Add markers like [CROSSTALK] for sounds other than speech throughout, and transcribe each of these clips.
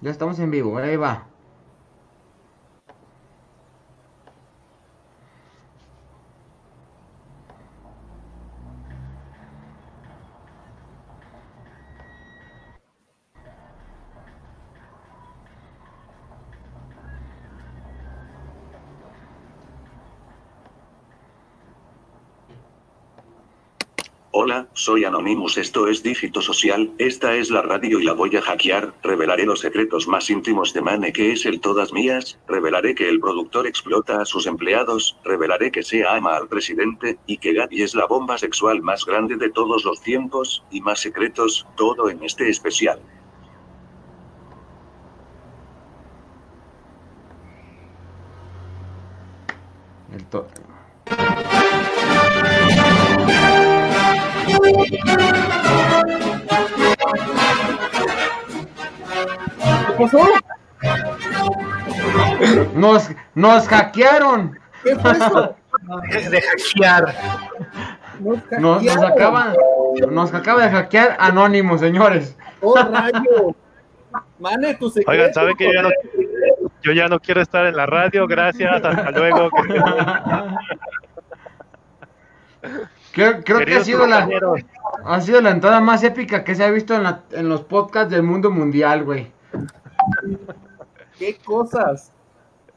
Ya estamos en vivo, ahí va. Hola, soy Anonymous, esto es Dígito Social, esta es la radio y la voy a hackear, revelaré los secretos más íntimos de Mane que es el todas mías, revelaré que el productor explota a sus empleados, revelaré que Sea ama al presidente, y que Gaby es la bomba sexual más grande de todos los tiempos, y más secretos, todo en este especial. El Nos, nos hackearon. ¿Qué fue eso? [LAUGHS] de hackear. Nos Nos, nos hackearon. acaban, nos acaba de hackear Anónimo, señores. ¡Oh, [LAUGHS] rayo! Mane, tu secreto. Oigan, ¿saben que yo ya no, yo ya no quiero estar en la radio? Gracias, hasta [LAUGHS] luego. Creo, creo que ha sido, la, ha sido la entrada más épica que se ha visto en, la- en los podcasts del mundo mundial, güey. [LAUGHS] ¿Qué cosas?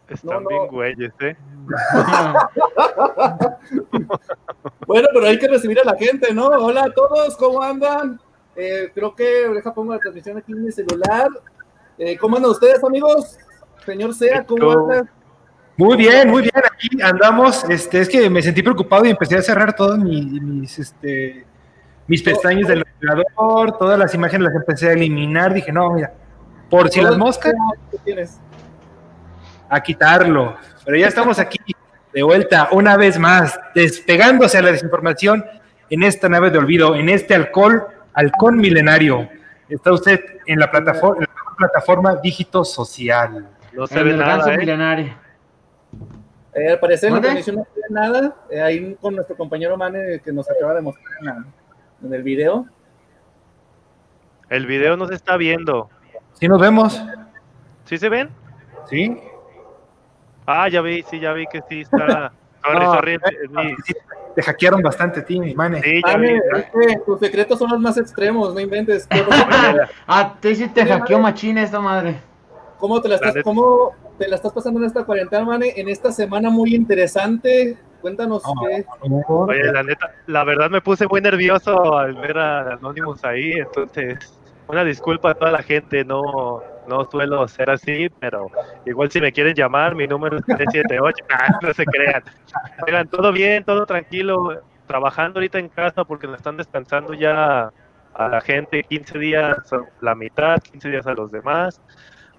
Están no. bien güeyes, ¿eh? [LAUGHS] Bueno, pero hay que recibir a la gente, ¿no? Hola a todos, ¿cómo andan? Eh, creo que deja pongo la transmisión aquí en mi celular. Eh, ¿Cómo andan ustedes, amigos? Señor Sea, ¿cómo andan? Muy bien, muy bien. Aquí andamos. Este, es que me sentí preocupado y empecé a cerrar todos mis, mis, este, mis pestañas del navegador, todas las imágenes las empecé a eliminar. Dije, no, mira, por si las moscas, ¿Qué tienes? a quitarlo. Pero ya estamos aquí de vuelta, una vez más, despegándose a la desinformación en esta nave de olvido, en este alcohol, halcón milenario. Está usted en la plataforma, en la plataforma Dígito Social. No se ve nada, ¿eh? milenario. Eh, al parecer en la transmisión no se ve nada. Eh, ahí con nuestro compañero Mane que nos acaba de mostrar en, la- en el video. El video no se está viendo. ¿Sí nos vemos? ¿Sí se ven? ¿Sí? Ah, ya vi, sí, ya vi que sí está. Sorry, No, sorry, Sí, Te hackearon bastante a ti, mi mane. Sí, ya vi. Mane, es que tus secretos son los más extremos, no inventes. [LAUGHS] Ah, te sí te hackeó machina esta madre. ¿Cómo te la estás, La cómo te la estás pasando en esta cuarentena, Mane? En esta semana muy interesante. Cuéntanos No, qué. Oye, la neta, la verdad me puse muy nervioso al ver a Anonymous ahí, entonces, una disculpa a toda la gente, no, no suelo ser así, pero igual si me quieren llamar, mi número es [LAUGHS] 378, [LAUGHS] Ah, no se crean. Oigan, todo bien, todo tranquilo, trabajando ahorita en casa porque nos están descansando ya a la gente 15 días la mitad, 15 días a los demás.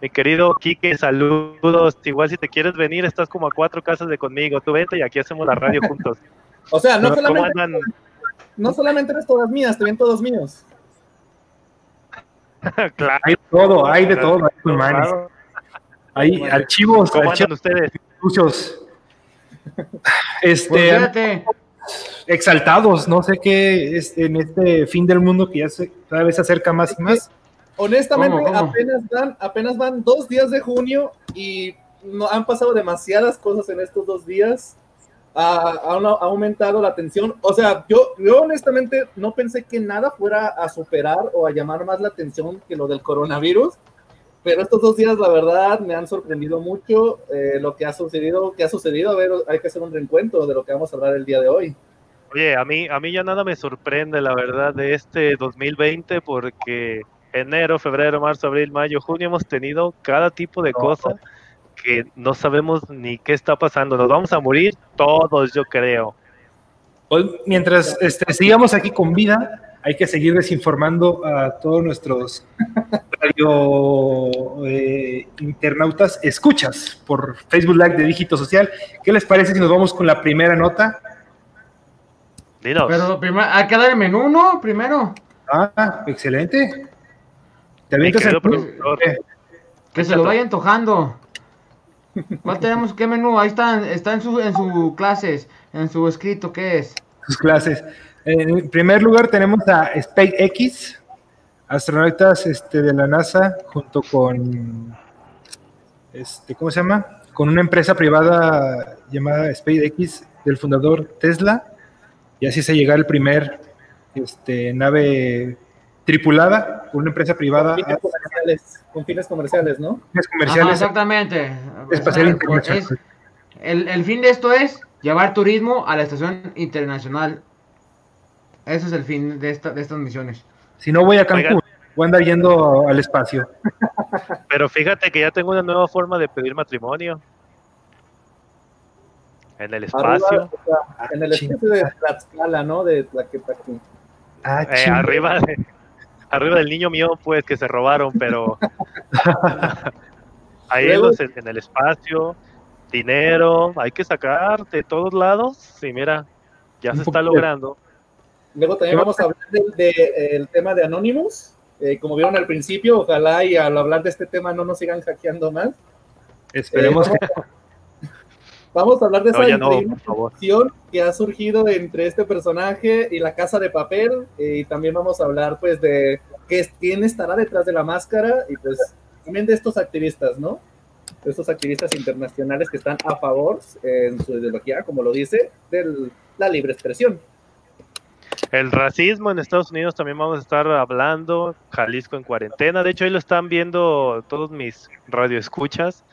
Mi querido Quique, saludos. Igual si te quieres venir, estás como a cuatro casas de conmigo. Tú vente y aquí hacemos la radio juntos. [LAUGHS] O sea, no ¿Cómo solamente, no solamente eres todas mías, también todos míos. [LAUGHS] claro. Hay de todo, hay de todo, ahí con manes. Hay archivos, ¿Cómo archivos ustedes? sucios. Pues Este, fíjate, exaltados, no sé qué es en este fin del mundo que ya se, cada vez se acerca más y más. Honestamente, ¿Cómo, cómo? apenas van, apenas van dos días de junio y no han pasado demasiadas cosas en estos dos días. Ha, ha- ha aumentado la tensión. O sea, yo, yo honestamente no pensé que nada fuera a superar o a llamar más la atención que lo del coronavirus. Pero estos dos días, la verdad, me han sorprendido mucho eh, lo que ha sucedido. Que ha sucedido. A ver, hay que hacer un reencuentro de lo que vamos a hablar el día de hoy. Oye, a mí, a mí ya nada me sorprende, la verdad, de este 2020, porque enero, febrero, marzo, abril, mayo, junio hemos tenido cada tipo de cosa que no sabemos ni qué está pasando. Nos vamos a morir todos, yo creo. Hoy, mientras este, sigamos aquí con vida, hay que seguir desinformando a todos nuestros [LAUGHS] radio eh, internautas, escuchas por Facebook Live de Dígito Social. ¿Qué les parece si nos vamos con la primera nota? Dinos. pero primero, hay que dar el menú, ¿no? Primero. Ah, excelente. ¿Te avientas el Que se lo vaya antojando. ¿Cuál tenemos? ¿Qué menú? Ahí está, está en su, en su clases, en su escrito, ¿qué es? sus clases? En primer lugar tenemos a SpaceX, astronautas este, de la NASA junto con, este, ¿cómo se llama? Con una empresa privada llamada SpaceX del fundador Tesla y así se llega el primer este, nave tripulada por una empresa privada Con fines comerciales, con fines comerciales, ¿no? fines Ajá, comerciales exactamente. espacial Es- internacional. el, el fin de esto es llevar turismo a la estación internacional. Ese es el fin de, esta, de estas misiones. Si no voy a Cancún, Oigan. voy a andar yendo al espacio. [LAUGHS] Pero fíjate que ya tengo una nueva forma de pedir matrimonio. En el Arriba, espacio. o sea, en el Ah, espacio de Tlaxcala, ¿no? De Tlaquepaque. Ah, Eh, arriba, de- arriba del niño mío, pues que se robaron, pero [LAUGHS] ahí en, los- en el espacio, dinero, hay que sacar de todos lados. Y mira, ya se está logrando. Luego también vamos a hablar del de, el tema de Anonymous. Eh, como vieron al principio, ojalá y al hablar de este tema no nos sigan hackeando más. Esperemos Eh, que Vamos a hablar de esa No, que ha surgido entre este personaje y la casa de papel. eh, y también vamos a hablar, pues, de qué quién estará detrás de la máscara y, pues, también de estos activistas, ¿no? De estos activistas internacionales que están a favor, en su ideología, como lo dice, de la libre expresión. El racismo en Estados Unidos también vamos a estar hablando. Jalisco en cuarentena. De hecho, ahí lo están viendo todos mis radioescuchas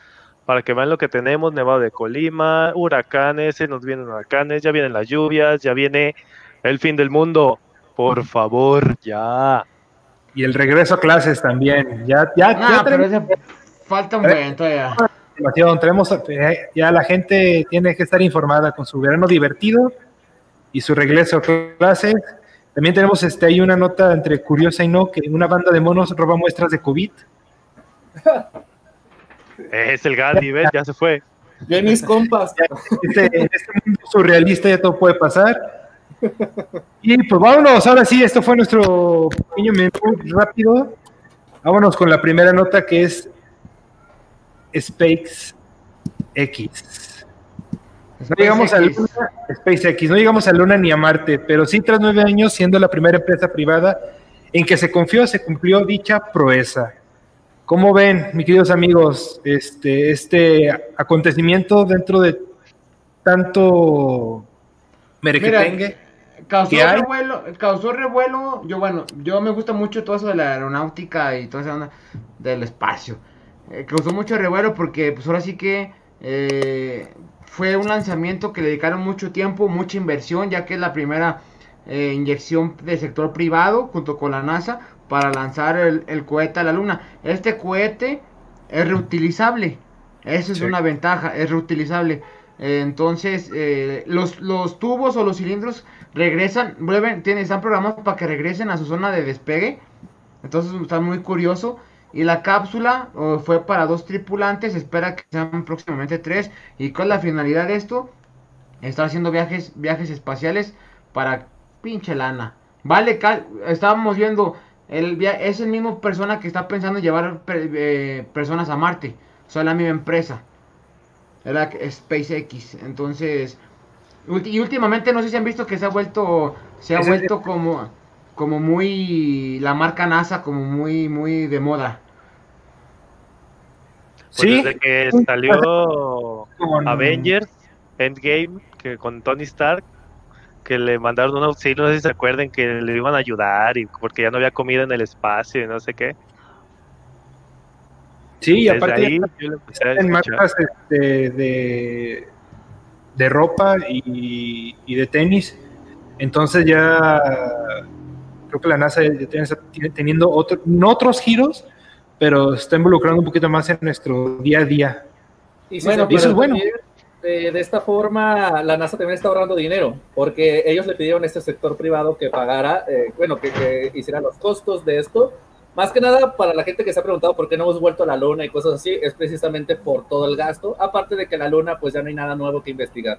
para que vean lo que tenemos. Nevado de Colima, huracanes, se nos vienen huracanes, ya vienen las lluvias, ya viene el fin del mundo. Por favor, ya. y el regreso a clases también. Ya, ya, No, ya tenemos ese falta un todavía. información, tenemos eh, ya la gente tiene que estar informada con su verano divertido y su regreso a clases. También tenemos este ahí una nota entre curiosa y no que una banda de monos roba muestras de COVID. [LAUGHS] Es el Gandhi, ¿ves? Ya se fue. Yo y mis compas. [LAUGHS] Este, en este mundo surrealista ya todo puede pasar. Y pues vámonos, ahora sí, esto fue nuestro pequeño menú rápido. Vámonos con la primera nota que es SpaceX. No llegamos a. Luna, SpaceX, no llegamos a Luna ni a Marte, pero sí tras nueve años siendo la primera empresa privada en que se confió, se cumplió dicha proeza. ¿Cómo ven, mis queridos amigos, este, este acontecimiento dentro de tanto merequetengue? Causó revuelo, causó revuelo, yo bueno, yo me gusta mucho todo eso de la aeronáutica y toda esa onda del espacio. Eh, causó mucho revuelo porque pues ahora sí que eh, fue un lanzamiento que le dedicaron mucho tiempo, mucha inversión, ya que es la primera eh, inyección del sector privado junto con la NASA para lanzar el, el cohete a la Luna. Este cohete es reutilizable, eso es Sí. una ventaja, es reutilizable. Eh, entonces, eh, los, los tubos o los cilindros regresan, vuelven, tienen, están programados para que regresen a su zona de despegue. Entonces está muy curioso. Y la cápsula oh, fue para dos tripulantes, espera que sean próximamente tres. ¿Y cuál es la finalidad de esto? Estar haciendo viajes, viajes espaciales para pinche lana. Vale, estábamos viendo, el via- es el mismo persona que está pensando en llevar eh, personas a Marte. O sea, la misma empresa. Era SpaceX. Entonces, y últimamente no sé si han visto que se ha vuelto, se ha vuelto como, como muy, la marca NASA como muy, muy de moda. Pues Sí, desde que salió [LAUGHS] Avengers Endgame, que con Tony Stark, que le mandaron un auxilio, no sé si se acuerden que le iban a ayudar y porque ya no había comida en el espacio y no sé qué. Sí, y aparte ahí en marcas este, de, de ropa y, y de tenis. Entonces ya creo que la NASA ya tiene- está teniendo otro- no otros giros, pero está involucrando un poquito más en nuestro día a día. Y si Bueno, eso es bueno. también, eh, de esta forma, la NASA también está ahorrando dinero, porque ellos le pidieron a este sector privado que pagara, eh, bueno, que, que hiciera los costos de esto. Más que nada, para la gente que se ha preguntado por qué no hemos vuelto a la Luna y cosas así, es precisamente por todo el gasto. Aparte de que la Luna, pues ya no hay nada nuevo que investigar.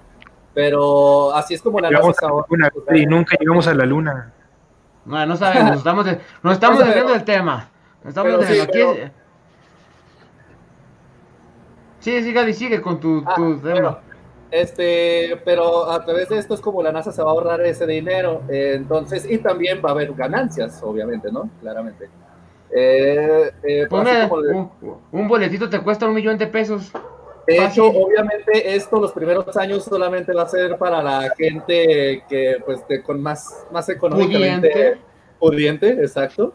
Pero así es como la NASA Llegamos está a la ahora. luna y nunca llegamos a la luna. No, no sabemos, nos estamos, nos estamos desviando del tema. Nos estamos Pero sí. Aquí Sí, sí, Gaby, sigue con tu, Ah, tu tema. este, pero a través de esto es como la NASA se va a ahorrar ese dinero, eh, entonces, y también va a haber ganancias, obviamente, ¿no? Claramente. Eh, eh, como de- un, un boletito te cuesta un millón de pesos. De Fácil. hecho, obviamente esto los primeros años solamente va a ser para la gente que pues de- con más, más económicamente Pudiente. pudiente, exacto.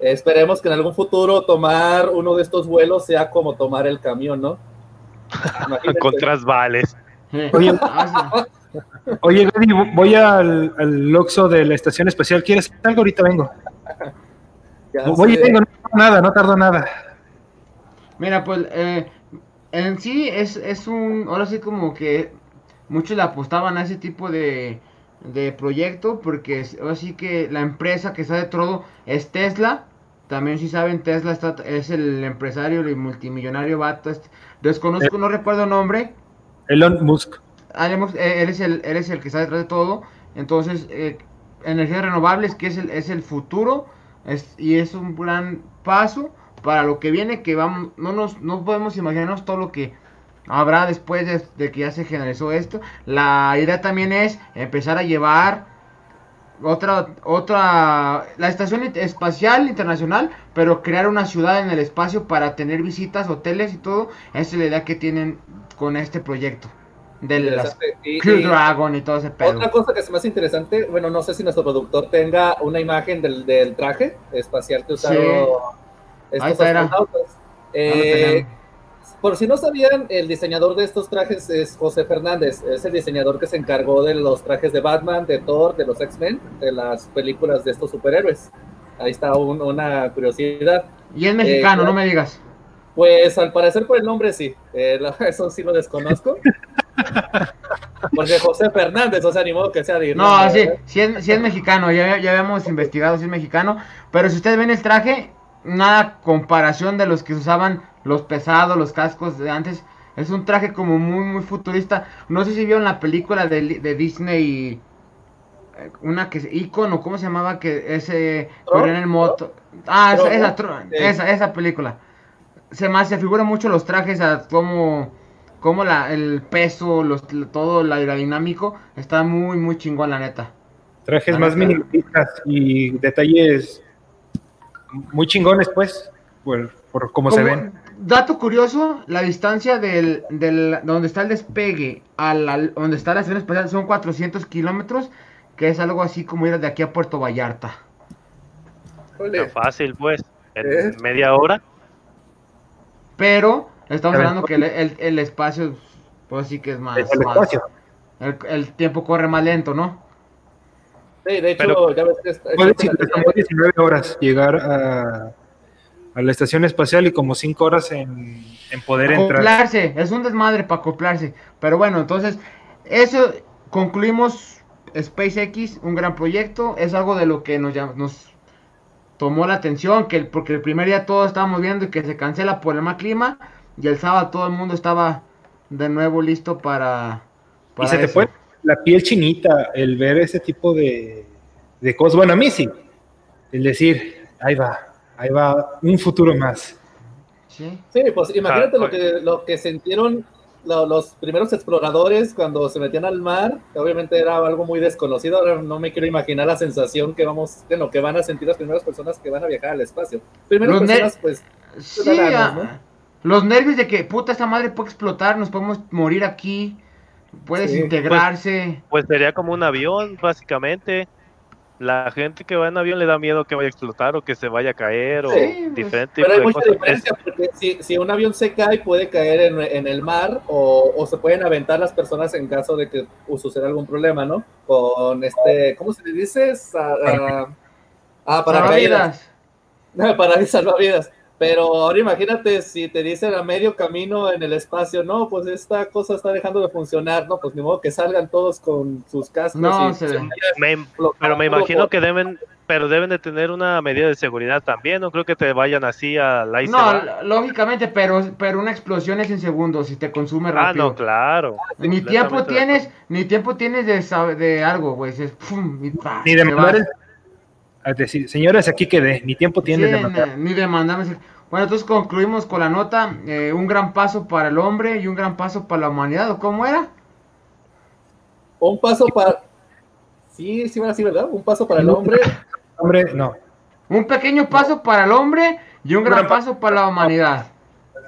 Esperemos que en algún futuro tomar uno de estos vuelos sea como tomar el camión, ¿no? Con trasvales. Eh, Oye. [LAUGHS] Oye, Gaby, voy al, al Oxxo de la estación espacial. ¿Quieres algo? Ahorita vengo. Ya Voy y vengo, no tardo nada, no tardo nada. Mira, pues eh, en sí es, es un, ahora sí como que muchos le apostaban a ese tipo de, de proyecto porque ahora sí que la empresa que está de todo es Tesla. También si saben, Tesla está, es el empresario y multimillonario vato. este, desconozco, no recuerdo el nombre. Elon Musk. Haremos- eh, él, es el, él es el que está detrás de todo. Entonces, eh, energías renovables, que es el, es el futuro, es, y es un gran paso para lo que viene, que vamos, no, nos, no podemos imaginarnos todo lo que habrá después de, de que ya se generalizó esto. La idea también es empezar a llevar otra, otra, la estación espacial internacional, pero crear una ciudad en el espacio para tener visitas, hoteles y todo. Esa es la idea que tienen con este proyecto. De las Interesante. Y- Crew y Dragon y todo ese pedo. Otra cosa que me hace interesante, bueno, no sé si nuestro productor tenga una imagen del, del traje espacial que usaron Sí. estos astronautas. Eh. Por si no sabían, el diseñador de estos trajes es José Fernández, es el diseñador que se encargó de los trajes de Batman, de Thor, de los X-Men, de las películas de estos superhéroes. Ahí está un- una curiosidad. Y es mexicano, eh, no me digas. Pues al parecer por el nombre sí, Eh, [LAUGHS] eso sí lo desconozco. Porque José Fernández, o sea, ni modo que sea de No, sí, ¿verdad? sí es, sí es mexicano, ya, ya habíamos investigado si es mexicano. Pero si ustedes ven el traje, nada comparación de los que usaban los pesados, los cascos de antes. Es un traje como muy, muy futurista. No sé si vieron la película de, de Disney, eh, una que es Icono, ¿cómo se llamaba? Que ese corría en el moto. Ah, esa, ¿Tron, esa, esa, esa película. Se me se figuran mucho los trajes, a cómo, cómo la, el peso, los, todo el aerodinámico. Está muy, muy chingón, la neta. Trajes La más neta. minimalistas y detalles muy chingones, pues, por, por cómo se Como ven. Dato curioso, la distancia del, del donde está el despegue a la, donde está la estación espacial son 400 kilómetros, que es algo así como ir de aquí a Puerto Vallarta. Tan fácil, pues. En ¿Eh? media hora. Pero estamos hablando que el, el- el espacio, pues sí que es más, el más- espacio. el, el tiempo corre más lento, ¿no? Sí, de hecho, Pero- ya ves que está- Puede está- decir, tomó 19 horas llegar a, a la estación espacial y como 5 horas en, en poder entrar. Acoplarse, es un desmadre para acoplarse. Pero bueno, entonces, eso concluimos SpaceX, un gran proyecto. Es algo de lo que nos, nos tomó la atención, que el- porque el primer día todos estábamos viendo y que se cancela por el mal clima. Y el sábado todo el mundo estaba de nuevo listo para. y se te pone la piel chinita el ver ese tipo de, de cosas. Bueno, a mí sí. El decir, ahí va, ahí va un futuro más. Sí. Sí, pues imagínate Ah, lo, que, lo que sintieron lo- los primeros exploradores cuando se metían al mar, que obviamente era algo muy desconocido, ahora no me quiero imaginar la sensación que vamos, de lo que van a sentir las primeras personas que van a viajar al espacio. Primero Los personas, pues, Sí, Ciudadanos, ah, los nervios de que puta esta madre puede explotar, nos podemos morir aquí, puede Sí, desintegrarse. Pues sería como un avión, básicamente. La gente que va en avión le da miedo que vaya a explotar o que se vaya a caer o Sí, pues, diferente pero hay mucha cosas. diferencia, porque si, si un avión se cae puede caer en, en el mar o, o se pueden aventar las personas en caso de que suceda algún problema, ¿no? Con este, ¿cómo se le dice? Sa- ah, ah, paracaídas. Salvavidas. [LAUGHS] para salvavidas. Pero ahora imagínate si te dicen a medio camino en el espacio, no, pues esta cosa está dejando de funcionar, no, pues ni modo que salgan todos con sus cascos. No, y se- Me- pero me imagino por- que deben, pero deben de tener una medida de seguridad también. No creo que te vayan así a la No, lógicamente, pero, pero una explosión es en segundos si te consume Ah, rápido. no, claro. Ni Completamente tiempo tienes, ni tiempo tienes de, de algo, güey. es pum, y pa, Ni de te mandar vas. el. A decir, señores, aquí quedé, ni tiempo tienen Sí, de mandar. ni- de mandarme. Bueno, entonces concluimos con la nota, eh, un gran paso para el hombre y un gran paso para la humanidad, ¿o cómo era? Un paso para... Sí, sí, así, ¿verdad? Un paso para el hombre. [LAUGHS] Hombre, no. Un pequeño paso para el hombre y un gran paso para la humanidad.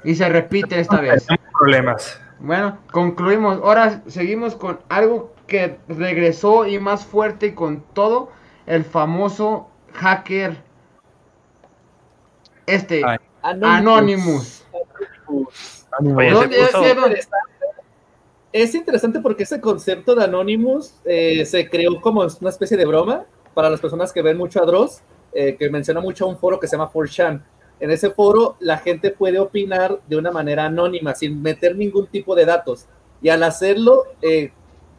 Y se repite esta vez. Problemas. Bueno, concluimos. Ahora seguimos con algo que regresó y más fuerte y con todo. El famoso hacker. Este. Ay. Anonymous. Oye, se ¿Dónde- puso- ese dónde- Es interesante porque ese concepto de Anonymous eh, se creó como una especie de broma para las personas que ven mucho a Dross, eh, que menciona mucho un foro que se llama 4chan. En ese foro la gente puede opinar de una manera anónima, sin meter ningún tipo de datos. Y al hacerlo, eh,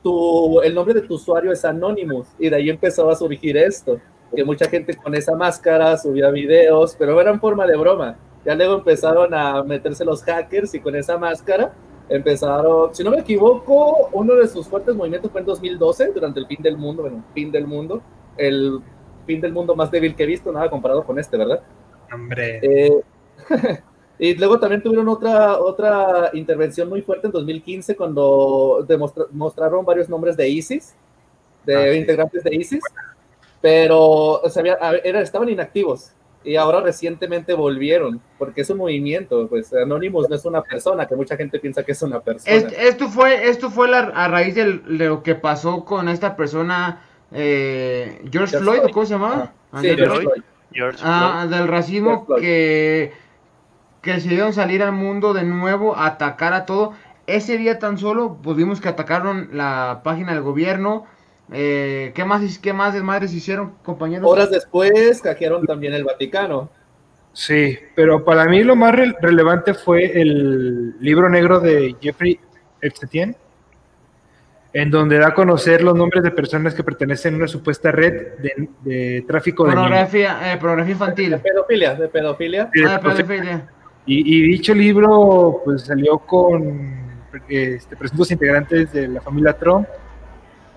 tu, el nombre de tu usuario es Anonymous. Y de ahí empezó a surgir esto, que mucha gente con esa máscara subía videos, pero era en forma de broma. Ya luego empezaron a meterse los hackers y con esa máscara empezaron, si no me equivoco, uno de sus fuertes movimientos fue en 2012, durante el fin del mundo, bueno, fin del mundo, el fin del mundo más débil que he visto, nada comparado con este, ¿verdad? Hombre. Eh, [LAUGHS] y luego también tuvieron otra, otra intervención muy fuerte en 2015 cuando demostra- mostraron varios nombres de ISIS, de Ah, sí. integrantes de ISIS, pero o sea, había- era- estaban inactivos y ahora recientemente volvieron, porque es un movimiento, pues Anonymous no es una persona, que mucha gente piensa que es una persona. Est- esto fue, esto fue la, a raíz de lo que pasó con esta persona, eh, George George Floyd, ¿o Floyd. ¿cómo se llamaba? Ah, Ah, sí, George George Floyd. Floyd. George Ah, del racismo George Floyd. que, que decidieron salir al mundo de nuevo a atacar a todo. Ese día tan solo, pues vimos que atacaron la página del gobierno. Eh, ¿qué, más, ¿Qué más desmadres hicieron, compañeros? Horas después hackearon también el Vaticano. Sí, pero para mí lo más re- relevante fue el libro negro de Jeffrey Epstein, en donde da a conocer los nombres de personas que pertenecen a una supuesta red de, de tráfico de pornografía, eh, pornografía De infantil. pedofilia, de pedofilia. Sí, de Ah, pedofilia. pedofilia. Y, y dicho libro pues salió con este, presuntos integrantes de la familia Trump.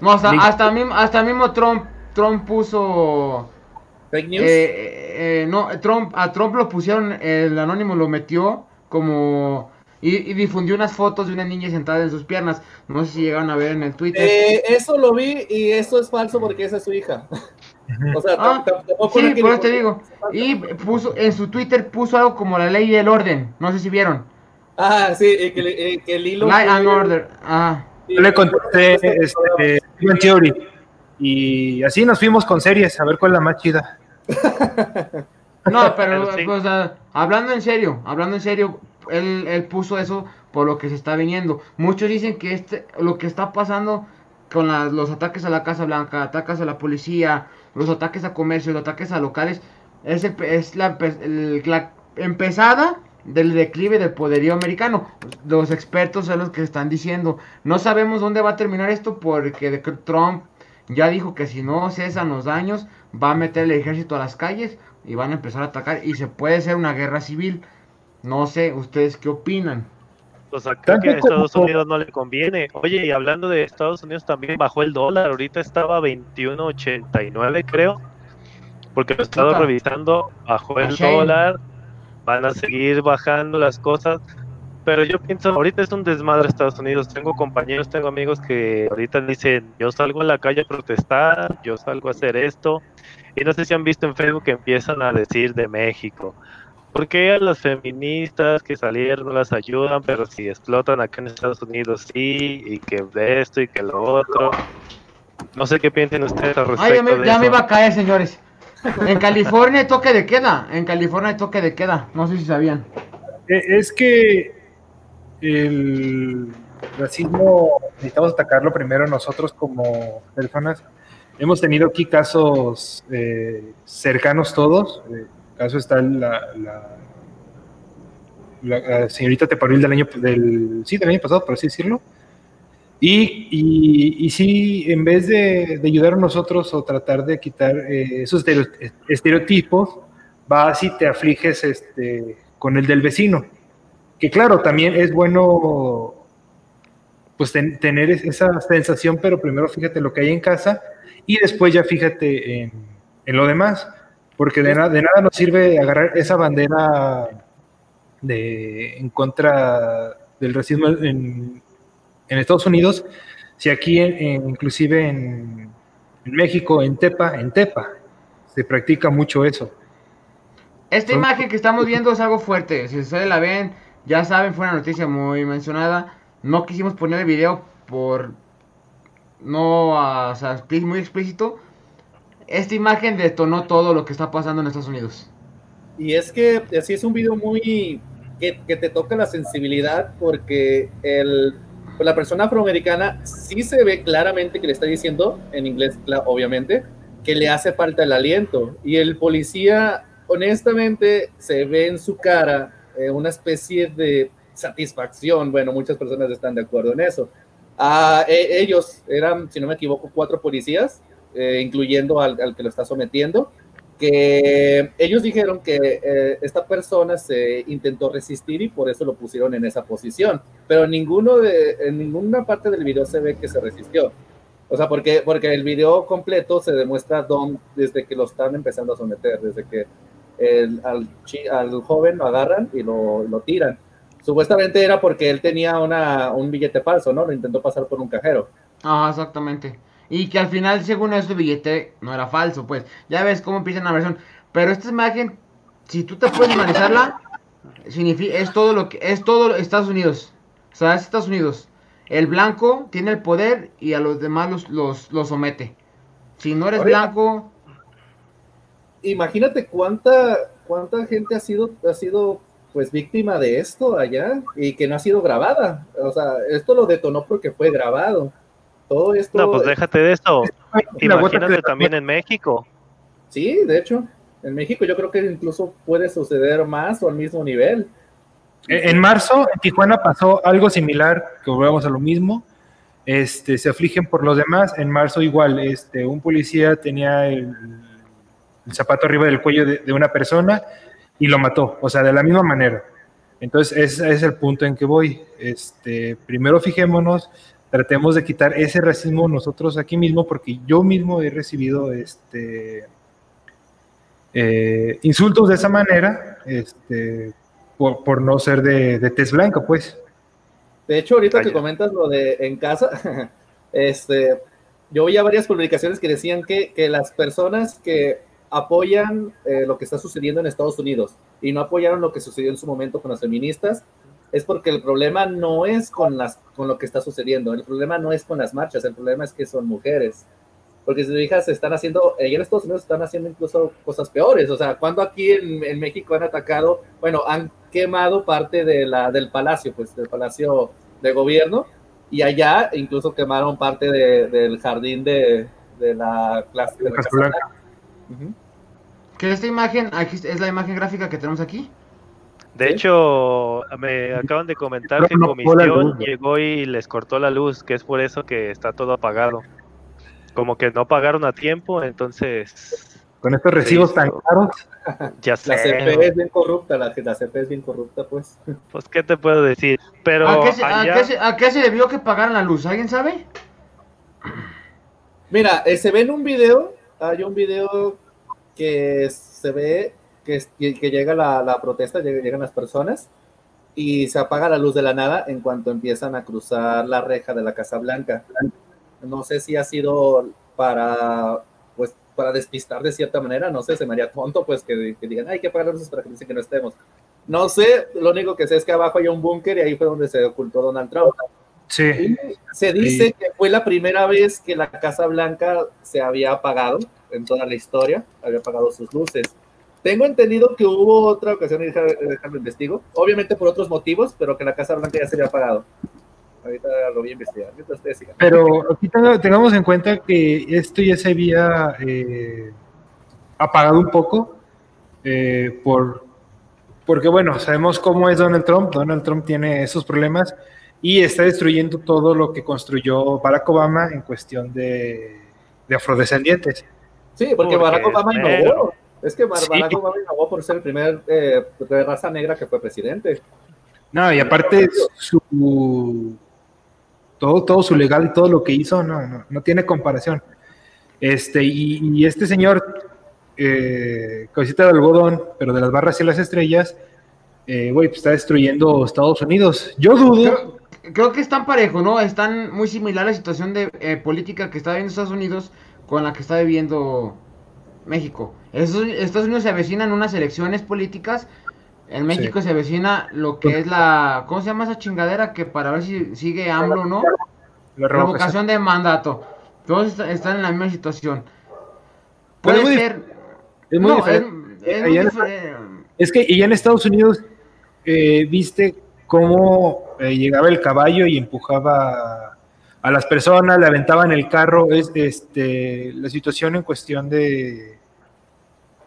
No, hasta, hasta, mismo, hasta mismo Trump, Trump puso... Fake news. Eh, eh, no, Trump, a Trump lo pusieron, el anónimo lo metió como... Y, y difundió unas fotos de una niña sentada en sus piernas. No sé si llegaron a ver en el Twitter. Eh, eso lo vi y eso es falso porque esa es su hija. [LAUGHS] O sea, Ah, sí, por eso te digo. Y puso, en su Twitter puso algo como la ley y el orden. No sé si vieron. Ah, sí, que, le- que el hilo. Light and order. Ah. Yo le contesté este, Bang Theory. Y así nos fuimos con series, a ver cuál es la más chida. [LAUGHS] No, pero, Pero sí. o sea, hablando en serio, hablando en serio, él, él puso eso por lo que se está viniendo. Muchos dicen que este, lo que está pasando con la- los ataques a la Casa Blanca, ataques a la policía, los ataques a comercio, los ataques a locales, es, el- es la, el- la empezada del declive del poderío americano. Los expertos son los que están diciendo. No sabemos dónde va a terminar esto porque Trump ya dijo que si no cesan los daños, va a meter el ejército a las calles y van a empezar a atacar y se puede hacer una guerra civil. No sé, ¿ustedes qué opinan? Sea, creo que a Estados Unidos no le conviene. Oye, y hablando de Estados Unidos también bajó el dólar, ahorita estaba 21.89 creo, porque lo he estado revisando, bajó el Shame. dólar, van a seguir bajando las cosas, pero yo pienso, ahorita es un desmadre Estados Unidos, tengo compañeros, tengo amigos que ahorita dicen, yo salgo a la calle a protestar, yo salgo a hacer esto, y no sé si han visto en Facebook que empiezan a decir de México. ¿Por qué a las feministas que salieron no las ayudan, pero si explotan acá en Estados Unidos sí, y que de esto y que lo otro? No sé qué piensen ustedes al respecto Ay, ya me, de ya me eso. iba a caer, señores. En California hay toque de queda. En California hay toque de queda. No sé si sabían. Eh, Es que el racismo necesitamos atacarlo primero nosotros como personas. Hemos tenido aquí casos eh, cercanos todos. Eh, caso está la, la, la- la señorita Teparil del año del sí del año pasado, por así decirlo. Y, y, y sí, en vez de, de ayudar a nosotros o tratar de quitar eh, esos estereo- estereotipos, vas y te afliges este, con el del vecino. Que claro, también es bueno pues ten- tener es- esa sensación, pero primero fíjate lo que hay en casa y después ya fíjate en, en lo demás, porque de, na- de nada nos sirve agarrar esa bandera de, en contra del racismo en, en Estados Unidos, si aquí en- en- inclusive en, en México, en Tepa, en Tepa, se practica mucho eso. Esta imagen que estamos viendo es algo fuerte. Si ustedes la ven, ya saben, fue una noticia muy mencionada. No quisimos poner el video por no, o sea, explí- muy explícito. Esta imagen detonó todo lo que está pasando en Estados Unidos. Y es que así es un video muy que, que te toca la sensibilidad porque el, pues, la persona afroamericana sí se ve claramente que le está diciendo, en inglés obviamente, que le hace falta el aliento. Y el policía, honestamente, se ve en su cara eh, una especie de satisfacción. Bueno, muchas personas están de acuerdo en eso. Ah, e- ellos eran, si no me equivoco, cuatro policías, eh, incluyendo al, al que lo está sometiendo que ellos dijeron que eh, esta persona se intentó resistir y por eso lo pusieron en esa posición, pero ninguno de, en ninguna parte del video se ve que se resistió. O sea, porque, porque el video completo se demuestra don, desde que lo están empezando a someter, desde que el, al, al joven lo agarran y lo, lo tiran. Supuestamente era porque él tenía una, un billete falso, ¿no? Lo intentó pasar por un cajero. Ah, exactamente. Y que al final, según este billete, no era falso, pues. Ya ves cómo empieza la versión. Pero esta imagen, si tú te puedes analizarla, significa, es todo lo que, es todo Estados Unidos. O sea, es Estados Unidos. El blanco tiene el poder y a los demás los, los, los somete. Si no eres blanco, imagínate cuánta, cuánta gente ha sido, ha sido pues víctima de esto allá y que no ha sido grabada. O sea, esto lo detonó porque fue grabado. Todo esto. No, pues déjate de gota Imagínate también en México. Sí, de hecho, en México yo creo que incluso puede suceder más o al mismo nivel. En en marzo, en Tijuana pasó algo similar, que volvemos a lo mismo. Este, se afligen por los demás. En marzo igual, este, un policía tenía el, el zapato arriba del cuello de, de una persona y lo mató, o sea, de la misma manera. Entonces, ese es el punto en que voy. Este, primero fijémonos, tratemos de quitar ese racismo nosotros aquí mismo, porque yo mismo he recibido este, eh, insultos de esa manera, este, por, por no ser de, de tez blanca, pues. De hecho, ahorita que comentas lo de en casa, [LAUGHS] este, yo veía varias publicaciones que decían que, que las personas que apoyan eh, lo que está sucediendo en Estados Unidos y no apoyaron lo que sucedió en su momento con las feministas, es porque el problema no es con, las, con lo que está sucediendo, el problema no es con las marchas, el problema es que son mujeres. Porque si te fijas, están haciendo, allá en Estados Unidos están haciendo incluso cosas peores. O sea, cuando aquí en, en México han atacado, bueno, han quemado parte de la, del palacio, pues del palacio de gobierno, y allá incluso quemaron parte de- del jardín de, de la clase de la Casa Blanca. Que esta imagen, aquí es la imagen gráfica que tenemos aquí. De Sí. hecho, me acaban de comentar que la Comisión luz, ¿no? llegó y les cortó la luz, que es por eso que está todo apagado. Como que no pagaron a tiempo, entonces Con estos recibos Sí, tan caros, ya La sé. CP es bien corrupta, la, la CP es bien corrupta, pues. [LAUGHS] Pues, ¿qué te puedo decir? Pero ¿A qué, se, a allá- qué se- a qué se debió que pagaran la luz? ¿Alguien sabe? Mira, eh, se ve en un video, hay un video que se ve que, que, llega la, la protesta, lleg- llegan las personas y se apaga la luz de la nada en cuanto empiezan a cruzar la reja de la Casa Blanca. No sé si ha sido para, pues, para despistar de cierta manera, no sé, se me haría tonto, pues, que, que digan, hay que apagar las luces para que dicen que no estemos. No sé, lo único que sé es que abajo hay un búnker y ahí fue donde se ocultó Donald Trump. sí. Y Se dice que fue la primera vez que la Casa Blanca se había apagado en toda la historia, había apagado sus luces. Tengo entendido que hubo otra ocasión, y déjame investigo, obviamente por otros motivos, pero que la Casa Blanca ya se había apagado. Ahorita lo voy a investigar. mientras ustedes sigan. Pero aquí tenga- tengamos en cuenta que esto ya se había eh, apagado un poco eh, por porque bueno, sabemos cómo es Donald Trump. Donald Trump tiene esos problemas y está destruyendo todo lo que construyó Barack Obama en cuestión de, de afrodescendientes. Sí, porque Porque Barack Obama innovó. Es que Bar- Sí. Barack Obama innovó por ser el primer eh, de raza negra que fue presidente. No, y aparte su todo, todo su legal y todo lo que hizo, no, no, no tiene comparación. Este, y, y este señor, eh, cosita de algodón, pero de las barras y las estrellas, eh, güey, pues está destruyendo Estados Unidos. Yo dudo, Creo, creo que están parejo, ¿no? Están muy similar la situación de eh, política que está viviendo Estados Unidos con la que está viviendo México. Estados Unidos se avecinan unas elecciones políticas. En México se avecina lo que es la. ¿Cómo se llama esa chingadera? Que para ver si sigue AMLO o no. La revocación. De mandato. Todos est- están en la misma situación. Puede es muy ser. Es muy no, diferente. es- es muy en- Es que y ya en Estados Unidos eh, viste cómo eh, llegaba el caballo y empujaba a las personas, le aventaban el carro. Es este la situación en cuestión de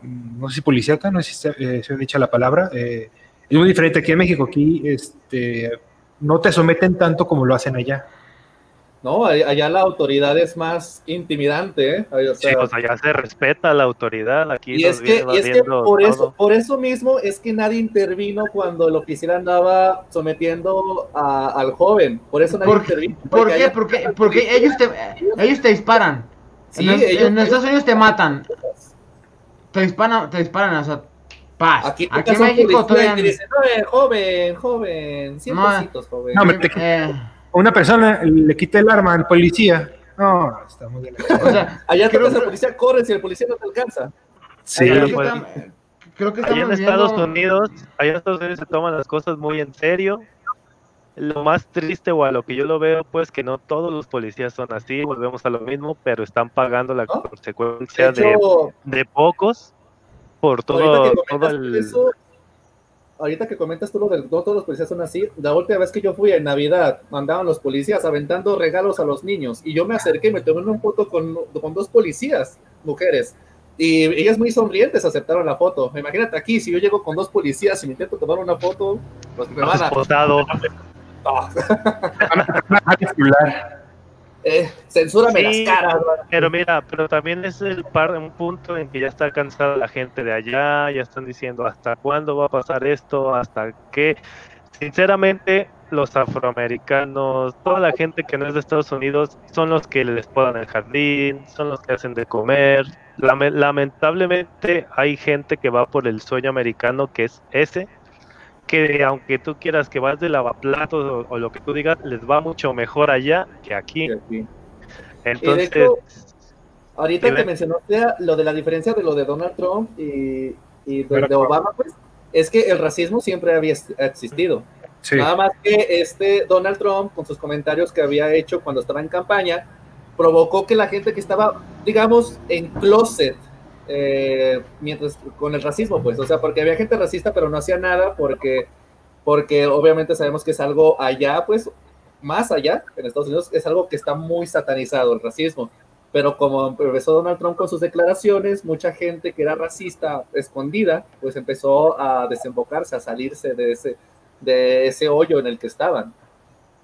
no sé si policíaca, no sé si se, eh, se ha dicho la palabra. eh, es muy diferente aquí en México. Aquí este no te someten tanto como lo hacen allá. No, allá la autoridad es más intimidante, ¿eh? O Sí, sea, o sea, ya se respeta la autoridad. Aquí y es que, y es que por, eso, por eso mismo es que nadie intervino cuando el oficial andaba sometiendo a- al joven. Por eso nadie intervino. ¿Por porque qué? allá- Porque, porque ellos te, ellos te disparan. Sí, en, los- ellos- en Estados Unidos te matan. Te disparan, te disparan, o sea, paz. Aquí, Aquí, en México todavía. te dicen, "No, eh, joven, joven, 100 No, pesitos, joven. No, me- te- eh, Una persona le quita el arma al policía. No, estamos de la o sea, Allá creo tocas al que- policía, corres y el policía no te alcanza. Sí, creo Pero que creo que Allá en Estados viendo- Unidos, allá en Estados Unidos se toman las cosas muy en serio. Lo más triste o a lo que yo lo veo, pues que no todos los policías son así, volvemos a lo mismo, pero están pagando la ¿No? De consecuencia de, hecho, de pocos por todo, todo el... eso, ahorita que comentas tú lo de no todos los policías son así, la última vez que yo fui en Navidad, mandaban los policías aventando regalos a los niños y yo me acerqué y me tomé una foto con, con dos policías, mujeres. Y ellas muy sonrientes aceptaron la foto. Imagínate aquí, si yo llego con dos policías y me intento tomar una foto, pues me van a... [LAUGHS] titular. eh, censúrame Sí. las caras. ¿verdad? Pero mira, pero también es el par, un punto en que ya está cansada la gente de allá, ya están diciendo hasta cuándo va a pasar esto, hasta qué. Sinceramente, los afroamericanos, toda la gente que no es de Estados Unidos, son los que les podan el jardín, son los que hacen de comer. Lame- lamentablemente hay gente que va por el sueño americano que es ese, que aunque tú quieras que vas de lavaplatos o, o lo que tú digas, les va mucho mejor allá que aquí. Sí. Entonces, hecho, Ahorita que mencionaste lo de la diferencia de lo de Donald Trump y, y de, Obama, pues, es que el racismo siempre había existido. Sí. Nada más que este Donald Trump, con sus comentarios que había hecho cuando estaba en campaña, provocó que la gente que estaba, digamos, en closet, eh, mientras con el racismo, pues, o sea, porque había gente racista, pero no hacía nada porque, porque obviamente sabemos que es algo allá, pues, más allá, en Estados Unidos, es algo que está muy satanizado, el racismo. Pero como empezó Donald Trump con sus declaraciones, mucha gente que era racista escondida, pues empezó a desembocarse, a salirse de ese, de ese hoyo en el que estaban.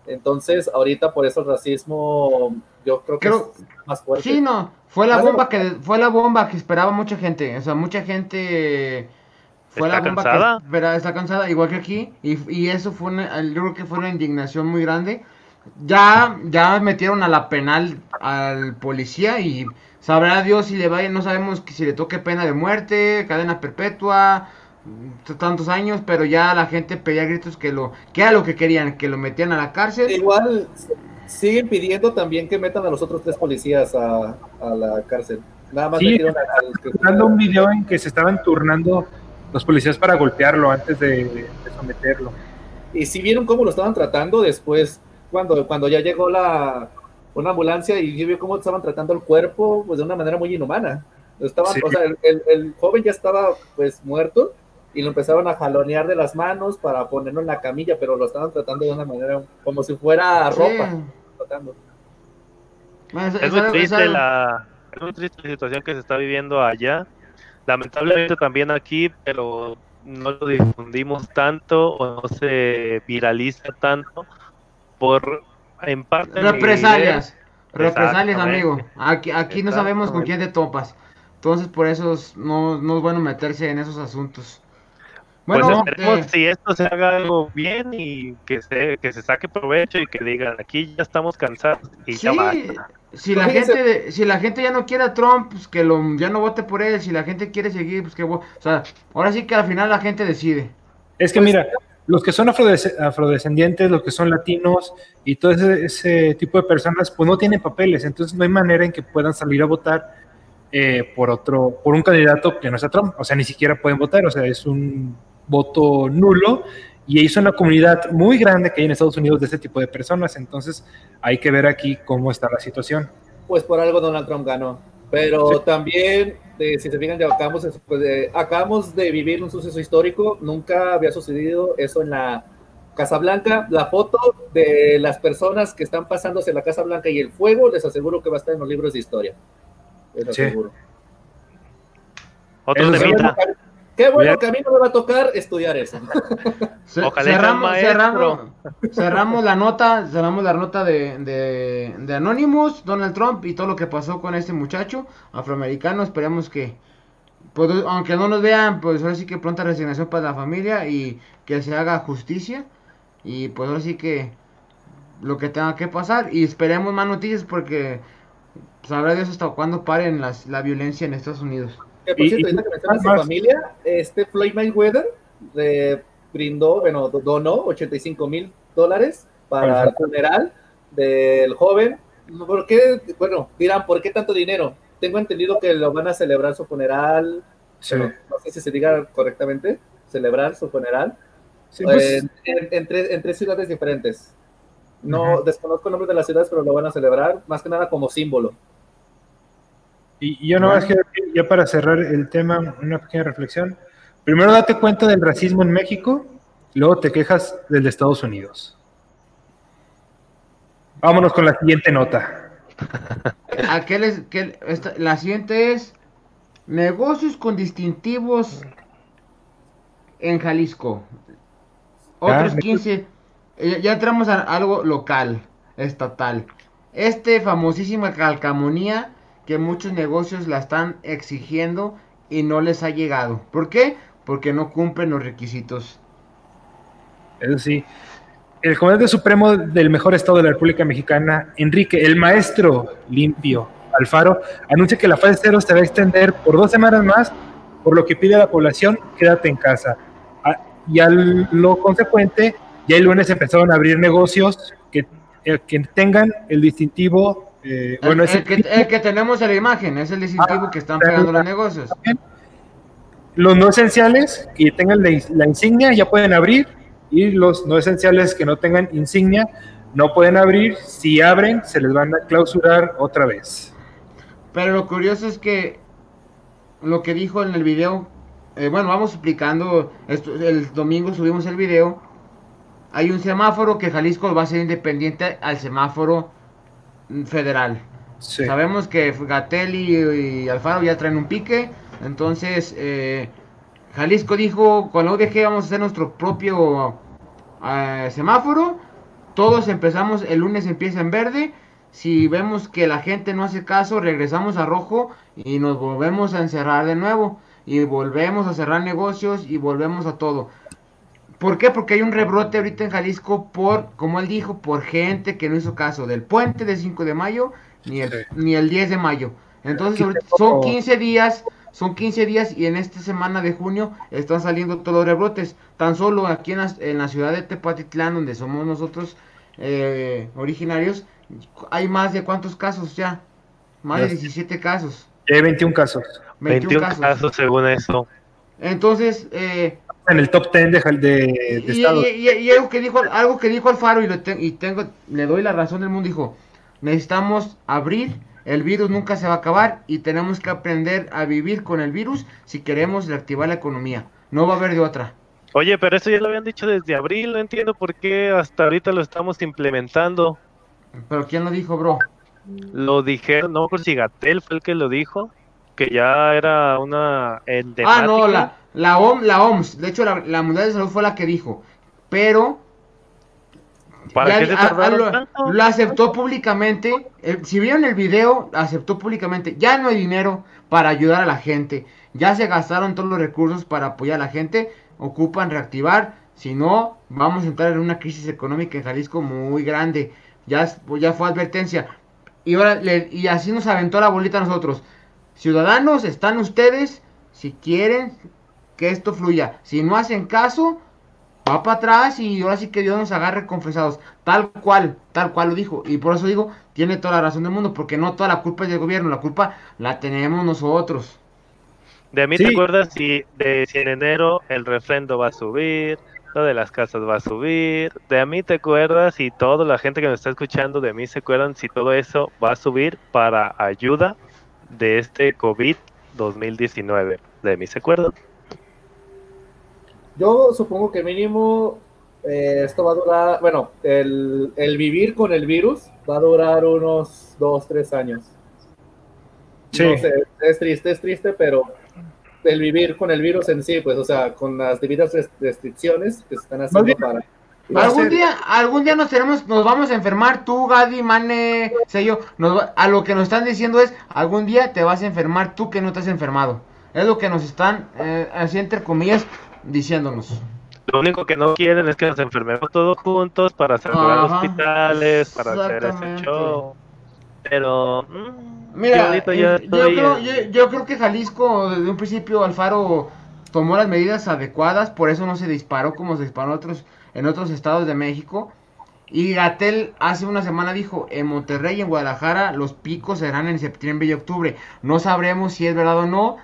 Entonces, ahorita por eso el racismo, yo creo que Creo- es más fuerte. Sí, no, fue la bomba que fue la bomba que esperaba mucha gente, o sea, mucha gente fue ¿Está la bomba cansada? que espera- está cansada igual que aquí y, y eso fue una, yo creo que fue una indignación muy grande. Ya ya metieron a la penal al policía y sabrá Dios si le vaya, no sabemos que si le toque pena de muerte, cadena perpetua, tantos años, pero ya la gente pedía gritos que lo que era lo que querían, que lo metían a la cárcel. Igual siguen pidiendo también que metan a los otros tres policías a, a la cárcel. Nada más Sí, metieron a, a los que- Dando un video en que se estaban turnando los policías para golpearlo antes de, de someterlo. Y si vieron cómo lo estaban tratando después, cuando, cuando ya llegó la una ambulancia y vio cómo estaban tratando el cuerpo, pues de una manera muy inhumana. Estaban, Sí. o sea, el, el- el joven ya estaba pues muerto y lo empezaban a jalonear de las manos para ponerlo en la camilla, pero lo estaban tratando de una manera como si fuera ropa. Es, Es es muy triste la, es muy triste la situación que se está viviendo allá. Lamentablemente también aquí, pero no lo difundimos tanto o no se viraliza tanto por en parte Represalias. Represalias, amigo. Aquí, aquí no sabemos con quién te topas. Entonces, por eso es- no, no es bueno meterse en esos asuntos. Pues esperemos eh, si esto se haga algo bien y que se, que se saque provecho y que digan aquí ya estamos cansados y ya sí, basta. si la Fíjense- gente si la gente ya no quiere a Trump, pues que lo, ya no vote por él. Si la gente quiere seguir, pues que o sea, ahora sí que al final la gente decide. Es que mira, los que son afrodesc- afrodescendientes, los que son latinos y todo ese, ese tipo de personas, pues no tienen papeles, entonces no hay manera en que puedan salir a votar eh, por otro, por un candidato que no es Trump. O sea, ni siquiera pueden votar, o sea, es un voto nulo y es una comunidad muy grande que hay en Estados Unidos de ese tipo de personas. Entonces, hay que ver aquí cómo está la situación. Pues por algo Donald Trump ganó. Pero también, si se fijan, ya acabamos, pues, acabamos de vivir un suceso histórico. Nunca había sucedido eso en la Casa Blanca. La foto de las personas que están pasándose la Casa Blanca y el fuego, les aseguro que va a estar en los libros de historia. Les aseguro. Otro temita. Qué bueno que a mí no me va a tocar estudiar eso. cerramos, cerramos, cerramos, la nota, cerramos la nota de, de, de, Anonymous, Donald Trump y todo lo que pasó con este muchacho afroamericano. Esperemos que, pues, aunque no nos vean, pues ahora sí que pronta resignación para la familia y que se haga justicia. Y pues ahora sí que lo que tenga que pasar. Y esperemos más noticias porque sabrá Dios hasta cuándo paren las, la violencia en Estados Unidos. Que por cierto, ahorita que mencionas su familia, este Floyd Mayweather le brindó, bueno, donó 85 mil dólares para el funeral del joven. ¿Por qué? Bueno, dirán, ¿por qué tanto dinero? Tengo entendido que lo van a celebrar su funeral. Sí. no sé si se diga correctamente, celebrar su funeral. Sí, pues, en, en, en, tres, en, tres, ciudades diferentes. No uh -huh. desconozco el nombre de las ciudades, pero lo van a celebrar más que nada como símbolo. Y, yo no más quiero, ya para cerrar el tema, una pequeña reflexión. Primero date cuenta del racismo en México, luego te quejas del de Estados Unidos. Vámonos con la siguiente nota. Aquel es, que esta, la siguiente es negocios con distintivos en Jalisco. Otros 15. Ya entramos a algo local, estatal. Este famosísima calcamonía que muchos negocios la están exigiendo y no les ha llegado. ¿Por qué? Porque no cumplen los requisitos. Eso sí. El comandante supremo del mejor estado de la República Mexicana, Enrique, el maestro limpio Alfaro, anuncia que la fase cero se va a extender por dos semanas más, por lo que pide a la población quédate en casa. Y a lo consecuente, ya el lunes empezaron a abrir negocios que, eh, que tengan el distintivo eh, bueno, el, el, que, el, que, tenemos en la imagen es el distintivo ah, que están pegando los negocios. Los no esenciales que tengan la, la, insignia ya pueden abrir y los no esenciales que no tengan insignia no pueden abrir. Si abren, se les van a clausurar otra vez. Pero lo curioso es que lo que dijo en el video, eh, bueno, vamos explicando, esto, el domingo subimos el video, hay un semáforo que Jalisco va a ser independiente al semáforo federal. Sí. Sabemos que Gatel y, Alfaro ya traen un pique. Entonces, eh, Jalisco dijo, con la UDG vamos a hacer nuestro propio uh, semáforo. Todos empezamos, el lunes empieza en verde. Si vemos que la gente no hace caso, regresamos a rojo y nos volvemos a encerrar de nuevo. Y volvemos a cerrar negocios y volvemos a todo. ¿Por qué? Porque hay un rebrote ahorita en Jalisco por, como él dijo, por gente que no hizo caso del puente del 5 de mayo ni el, sí. ni el 10 de mayo. Entonces ahorita son 15 días, son 15 días y en esta semana de junio están saliendo todos los rebrotes. Tan solo aquí en la, en la ciudad de Tepatitlán, donde somos nosotros eh, originarios, hay más de cuántos casos ya? Más de 17 casos. Hay 21 casos. 21, 21 casos. casos según eso. Entonces, eh, en el top 10 de, de, de y, y, y, y, algo que dijo algo que dijo Alfaro y, lo te, y tengo le doy la razón del mundo dijo necesitamos abrir el virus nunca se va a acabar y tenemos que aprender a vivir con el virus si queremos reactivar la economía. No va a haber de otra oye pero eso ya lo habían dicho desde abril no entiendo por qué hasta ahorita lo estamos implementando. Pero quién lo dijo bro lo dijeron no por si Gatel fue el que lo dijo que ya era una ah no la la, OM, la OMS, de hecho la, la, Mundial de Salud fue la que dijo, pero ¿Para qué a, a, lo, lo, aceptó públicamente, eh, si vieron el video, aceptó públicamente, ya no hay dinero para ayudar a la gente, ya se gastaron todos los recursos para apoyar a la gente, ocupan reactivar, si no, vamos a entrar en una crisis económica en Jalisco muy grande, ya, ya fue advertencia, y, ahora le, y así nos aventó la bolita a nosotros, ciudadanos, están ustedes, si quieren que esto fluya. Si no hacen caso, va para atrás y ahora sí que Dios nos agarre confesados. Tal cual, tal cual lo dijo. Y por eso digo, tiene toda la razón del mundo, porque no toda la culpa es del gobierno, la culpa la tenemos nosotros. De mí Sí. te acuerdas si, de si en enero el refrendo va a subir, lo de las casas va a subir. De a mí te acuerdas y toda la gente que me está escuchando de mí se acuerdan si todo eso va a subir para ayuda de este COVID 2019. De mí se acuerdan. Yo supongo que mínimo eh, esto va a durar, bueno, el, el vivir con el virus va a durar unos dos, tres años. Sí. No sé, es triste, es triste, pero el vivir con el virus en sí, pues, o sea, con las debidas rest- restricciones que se están haciendo para... Algún día, algún día nos tenemos, nos vamos a enfermar, tú, Gadi, Mane, Sello, nos va- a lo que nos están diciendo es, algún día te vas a enfermar tú que no te has enfermado. Es lo que nos están, eh, así entre comillas, diciéndonos. Lo único que no quieren es que nos enfermemos todos juntos para saturar Ajá, hospitales, para hacer ese show. Pero, mm, Mira, yo eh, yo, estoy creo, en- yo, yo creo que Jalisco, desde un principio, Alfaro tomó las medidas adecuadas, por eso no se disparó como se disparó en otros, en otros estados de México. Y Gatel hace una semana dijo, en Monterrey y en Guadalajara los picos serán en septiembre y octubre. No sabremos si es verdad o no.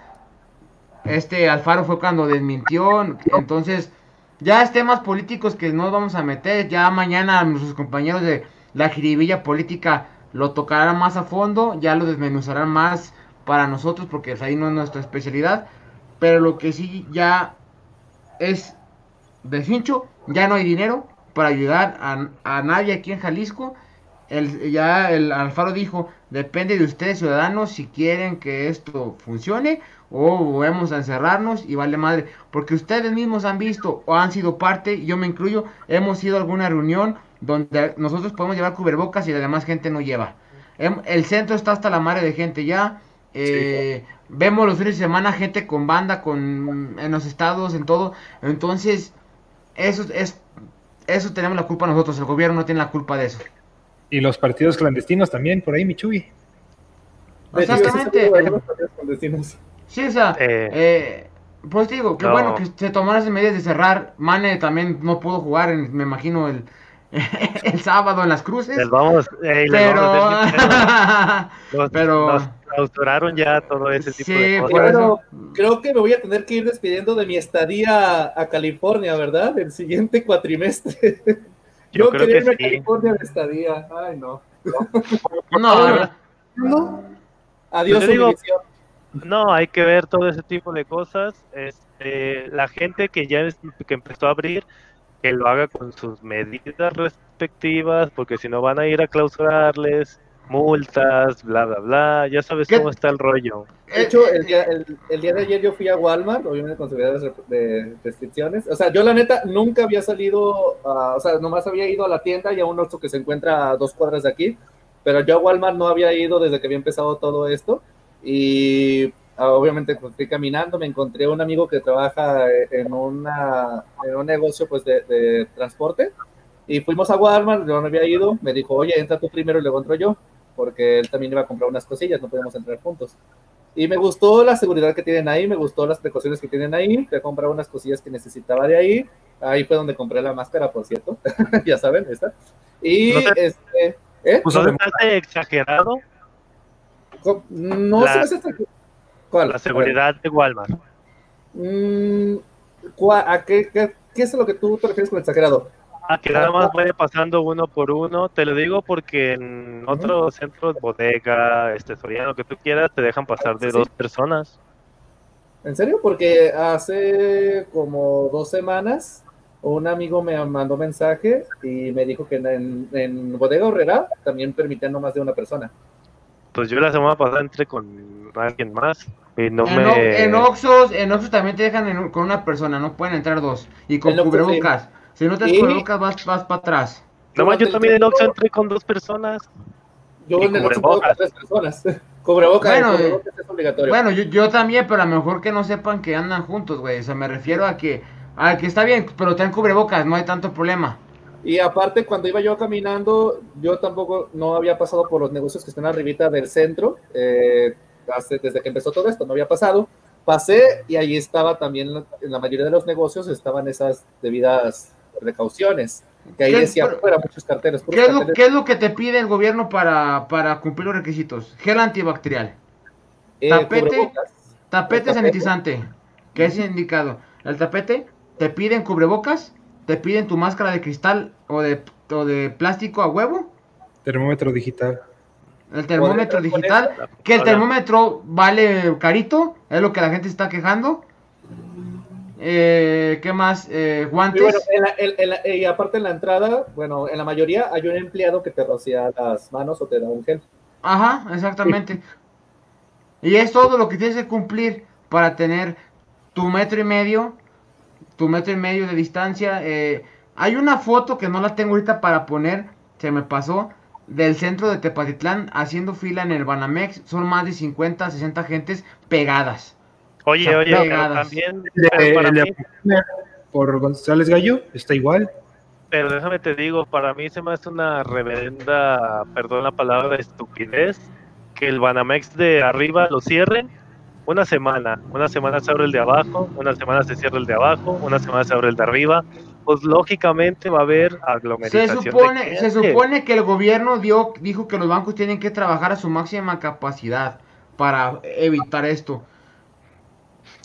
Este Alfaro fue cuando desmintió, entonces ya es temas políticos que no vamos a meter. Ya mañana nuestros compañeros de la jiribilla política lo tocarán más a fondo, ya lo desmenuzarán más para nosotros porque ahí no es nuestra especialidad. Pero lo que sí ya es de cincho, ya no hay dinero para ayudar a, a nadie aquí en Jalisco. El, ya el Alfaro dijo, depende de ustedes ciudadanos si quieren que esto funcione o vamos a encerrarnos y vale madre. Porque ustedes mismos han visto o han sido parte, yo me incluyo, hemos ido a alguna reunión donde nosotros podemos llevar cubrebocas y la demás gente no lleva. Em- El centro está hasta la madre de gente ya. eh, Vemos los fines de semana gente con banda, con en los estados, en todo. Entonces, eso es eso tenemos la culpa nosotros. El gobierno no tiene la culpa de eso. Y los partidos clandestinos también, por ahí, Michuy. Exactamente. algunos partidos clandestinos. Sí, o sea, Eh. eh, pues te digo, que No. bueno que se tomaron esas medidas de cerrar. Mane también no pudo jugar, en- me imagino, el, [LAUGHS] el sábado en las cruces. les vamos, eh, les Pero, vamos a [LAUGHS] nos, pero, clausuraron ya todo ese tipo Sí, de cosas. Bueno, creo que me voy a tener que ir despidiendo de mi estadía a California, ¿verdad? El siguiente cuatrimestre. [LAUGHS] Yo Yo, creo quería que irme a. California de estadía. Ay, no. no, No. Adiós, Pues digo-. No, hay que ver todo ese tipo de cosas. Este, la gente que ya es- que empezó a abrir, que lo haga con sus medidas respectivas, porque si no van a ir a clausurarles, multas, bla, bla, bla. Ya sabes ¿Qué? cómo está el rollo. De hecho, el día, el, el día de ayer yo fui a Walmart, obviamente con seguridad de, de restricciones. O sea, yo la neta nunca había salido, a- o sea, nomás había ido a la tienda y a un Oxxo que se encuentra a dos cuadras de aquí, pero yo a Walmart no había ido desde que había empezado todo esto. Y ah, obviamente pues, fui caminando, me encontré un amigo que trabaja eh, en, una, en un negocio pues de, de transporte. Y fuimos a Walmart, yo no había ido, me dijo, oye, entra tú primero y luego entro yo, porque él también iba a comprar unas cosillas, no podíamos entrar juntos. Y me gustó la seguridad que tienen ahí, me gustó las precauciones que tienen ahí. Fui a comprar unas cosillas que necesitaba de ahí. Ahí fue donde compré la máscara, por cierto. [LAUGHS] ya saben, esta. Y No te- este. ¿eh? Puso ¿No te exagerado No La- es- ¿Cuál? la seguridad de Walmart? Mm, ¿cuá- ¿A qué, qué, qué es lo que tú te refieres con exagerado? Ah, que nada más vaya pasando uno por uno. Te lo digo porque en otros centros, bodega, este Soriano, que tú quieras, te dejan pasar de Sí. dos personas. ¿En serio? Porque hace como dos semanas un amigo me mandó mensaje y me dijo que en, en Bodega Horrera también permitían no más de una persona. Pues yo la semana pasada entré con alguien más y no en, me... O- en Oxxos, en Oxxos también te dejan en- con una persona, no pueden entrar dos. Y con cubrebocas. Si no te Y- cubrebocas, vas, vas para atrás. No más, yo también en tiempo- entré con dos personas. Yo en el puedo con tres personas. [LAUGHS] Cubrebocas, Bueno, cubrebocas es obligatorio. Bueno, yo, yo también, pero a lo mejor que no sepan que andan juntos, güey. O sea, me refiero a que, a que está bien, pero traen cubrebocas, no hay tanto problema. Y aparte, cuando iba yo caminando, yo tampoco no había pasado por los negocios que están arribita del centro, eh, hace- desde que empezó todo esto, no había pasado. pasé y ahí estaba también, en la mayoría de los negocios estaban esas debidas precauciones. Que ahí ¿Qué- decía, pero- fuera muchos carteles. puros ¿Qué es, lo, qué es lo que te pide el gobierno para, para cumplir los requisitos? Gel antibacterial, eh, tapete? tapete. sanitizante, que es indicado. El tapete, te piden cubrebocas, te piden tu máscara de cristal o de, o de plástico a huevo, Termómetro digital. el termómetro digital, eso- que el termómetro vale carito, es lo que la gente está quejando. Eh, ¿Qué más? Eh, Y guantes. bueno, en la- en- en la- y aparte en la entrada, bueno, en la mayoría hay un empleado que te rocía las manos o te da un gel. Ajá, exactamente. Y es todo lo que tienes que cumplir para tener tu metro y medio, tu metro y medio de distancia. eh, hay una foto que no la tengo ahorita para poner, se me pasó, del centro de Tepatitlán haciendo fila en el Banamex. Son más de 50, 60 gentes pegadas. Oye, oye, pero también, De- pero para el de mí, por González Gallo está igual. pero déjame te digo, para mí se me hace una reverenda, perdón la palabra, estupidez, que el Banamex de arriba lo cierren una semana. Una semana se abre el de abajo, una semana se cierra el de abajo, una semana se abre el de arriba. Pues lógicamente va a haber Se aglomeración. de supone, se supone que el gobierno dio, dijo que los bancos tienen que trabajar a su máxima capacidad para evitar esto.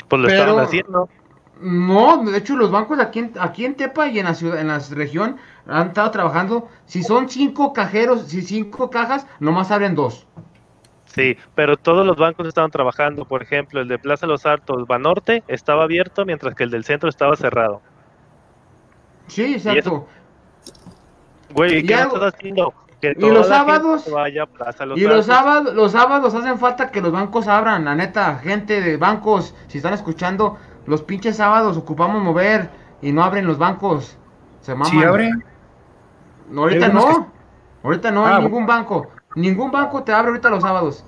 Pues lo pero- estaban haciendo. No, de hecho los bancos aquí en, aquí en Tepa y en la ciudad, en la región han estado trabajando. Si son cinco cajeros, si cinco cajas, nomás abren dos. Sí, pero todos los bancos estaban trabajando. Por ejemplo, el de Plaza Los Altos, Banorte, estaba abierto, mientras que el del centro estaba cerrado. Sí, exacto. Güey, Y ¿qué algo- estás haciendo? Que y los sábados- vaya a Plaza Los Y los sábados, los sábados hacen falta que los bancos abran, la neta, gente de bancos, si están escuchando, los pinches sábados ocupamos mover y no abren los bancos. Se maman. Sí, abre. No, ahorita no. Ahorita no Ah, hay ningún banco. Ningún banco te abre ahorita los sábados.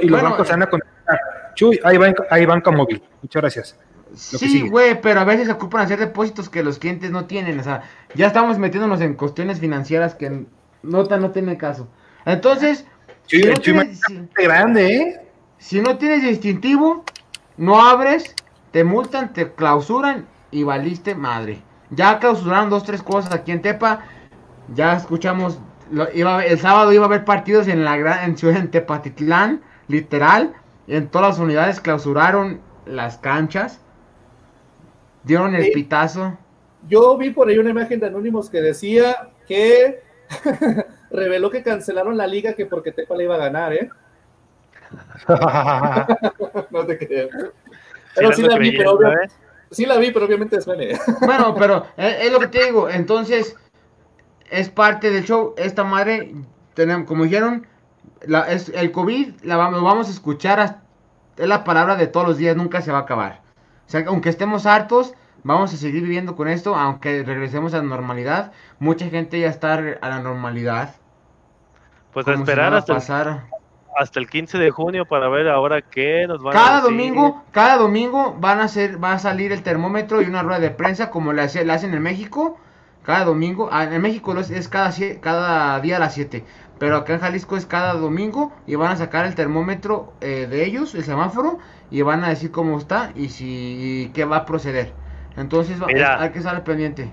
Y los Bueno, bancos eh. se van a conectar. Chuy, hay banca, hay banca móvil. Muchas gracias. Lo Sí, güey, pero a veces se ocupan hacer depósitos que los clientes no tienen. O sea, ya estamos metiéndonos en cuestiones financieras que nota no tiene caso. Entonces, Chuy, si, no tienes, si- grande, ¿eh? si no tienes distintivo, no abres, te multan, te clausuran y valiste madre. Ya clausuraron dos, tres cosas aquí en Tepa. Ya escuchamos, lo- iba el sábado iba a haber partidos en la gran en ciudad en Tepatitlán, literal. En todas las unidades clausuraron las canchas. Dieron el Sí. pitazo. Yo vi por ahí una imagen de Anónimos que decía que [LAUGHS] reveló que cancelaron la liga que porque Tepa le iba a ganar, ¿eh? [LAUGHS] No te creo. Pero sí, ando la vi, pero creyendo, obvia- ¿eh? sí la vi, pero obviamente suene. Bueno, pero es, [LAUGHS] es lo que te digo. Entonces, es parte del show. Esta madre, tenemos, como dijeron, la, es, el COVID la, vamos- lo vamos a escuchar. hasta- es la palabra de todos los días, nunca se va a acabar. O sea, aunque estemos hartos, vamos a seguir viviendo con esto. Aunque regresemos a la normalidad, mucha gente ya está a la normalidad. Pues a si esperar hasta el, pasara. hasta el 15 de junio para ver ahora qué nos van a Cada decir. domingo, cada domingo van a hacer, va a salir el termómetro y una rueda de prensa como la, la hacen en México. Cada domingo, ah, en México es, es cada, cada día a las 7. Pero acá en Jalisco es cada domingo y van a sacar el termómetro eh, de ellos, el semáforo, y van a decir cómo está y si y qué va a proceder. Entonces Mira. hay que estar pendiente.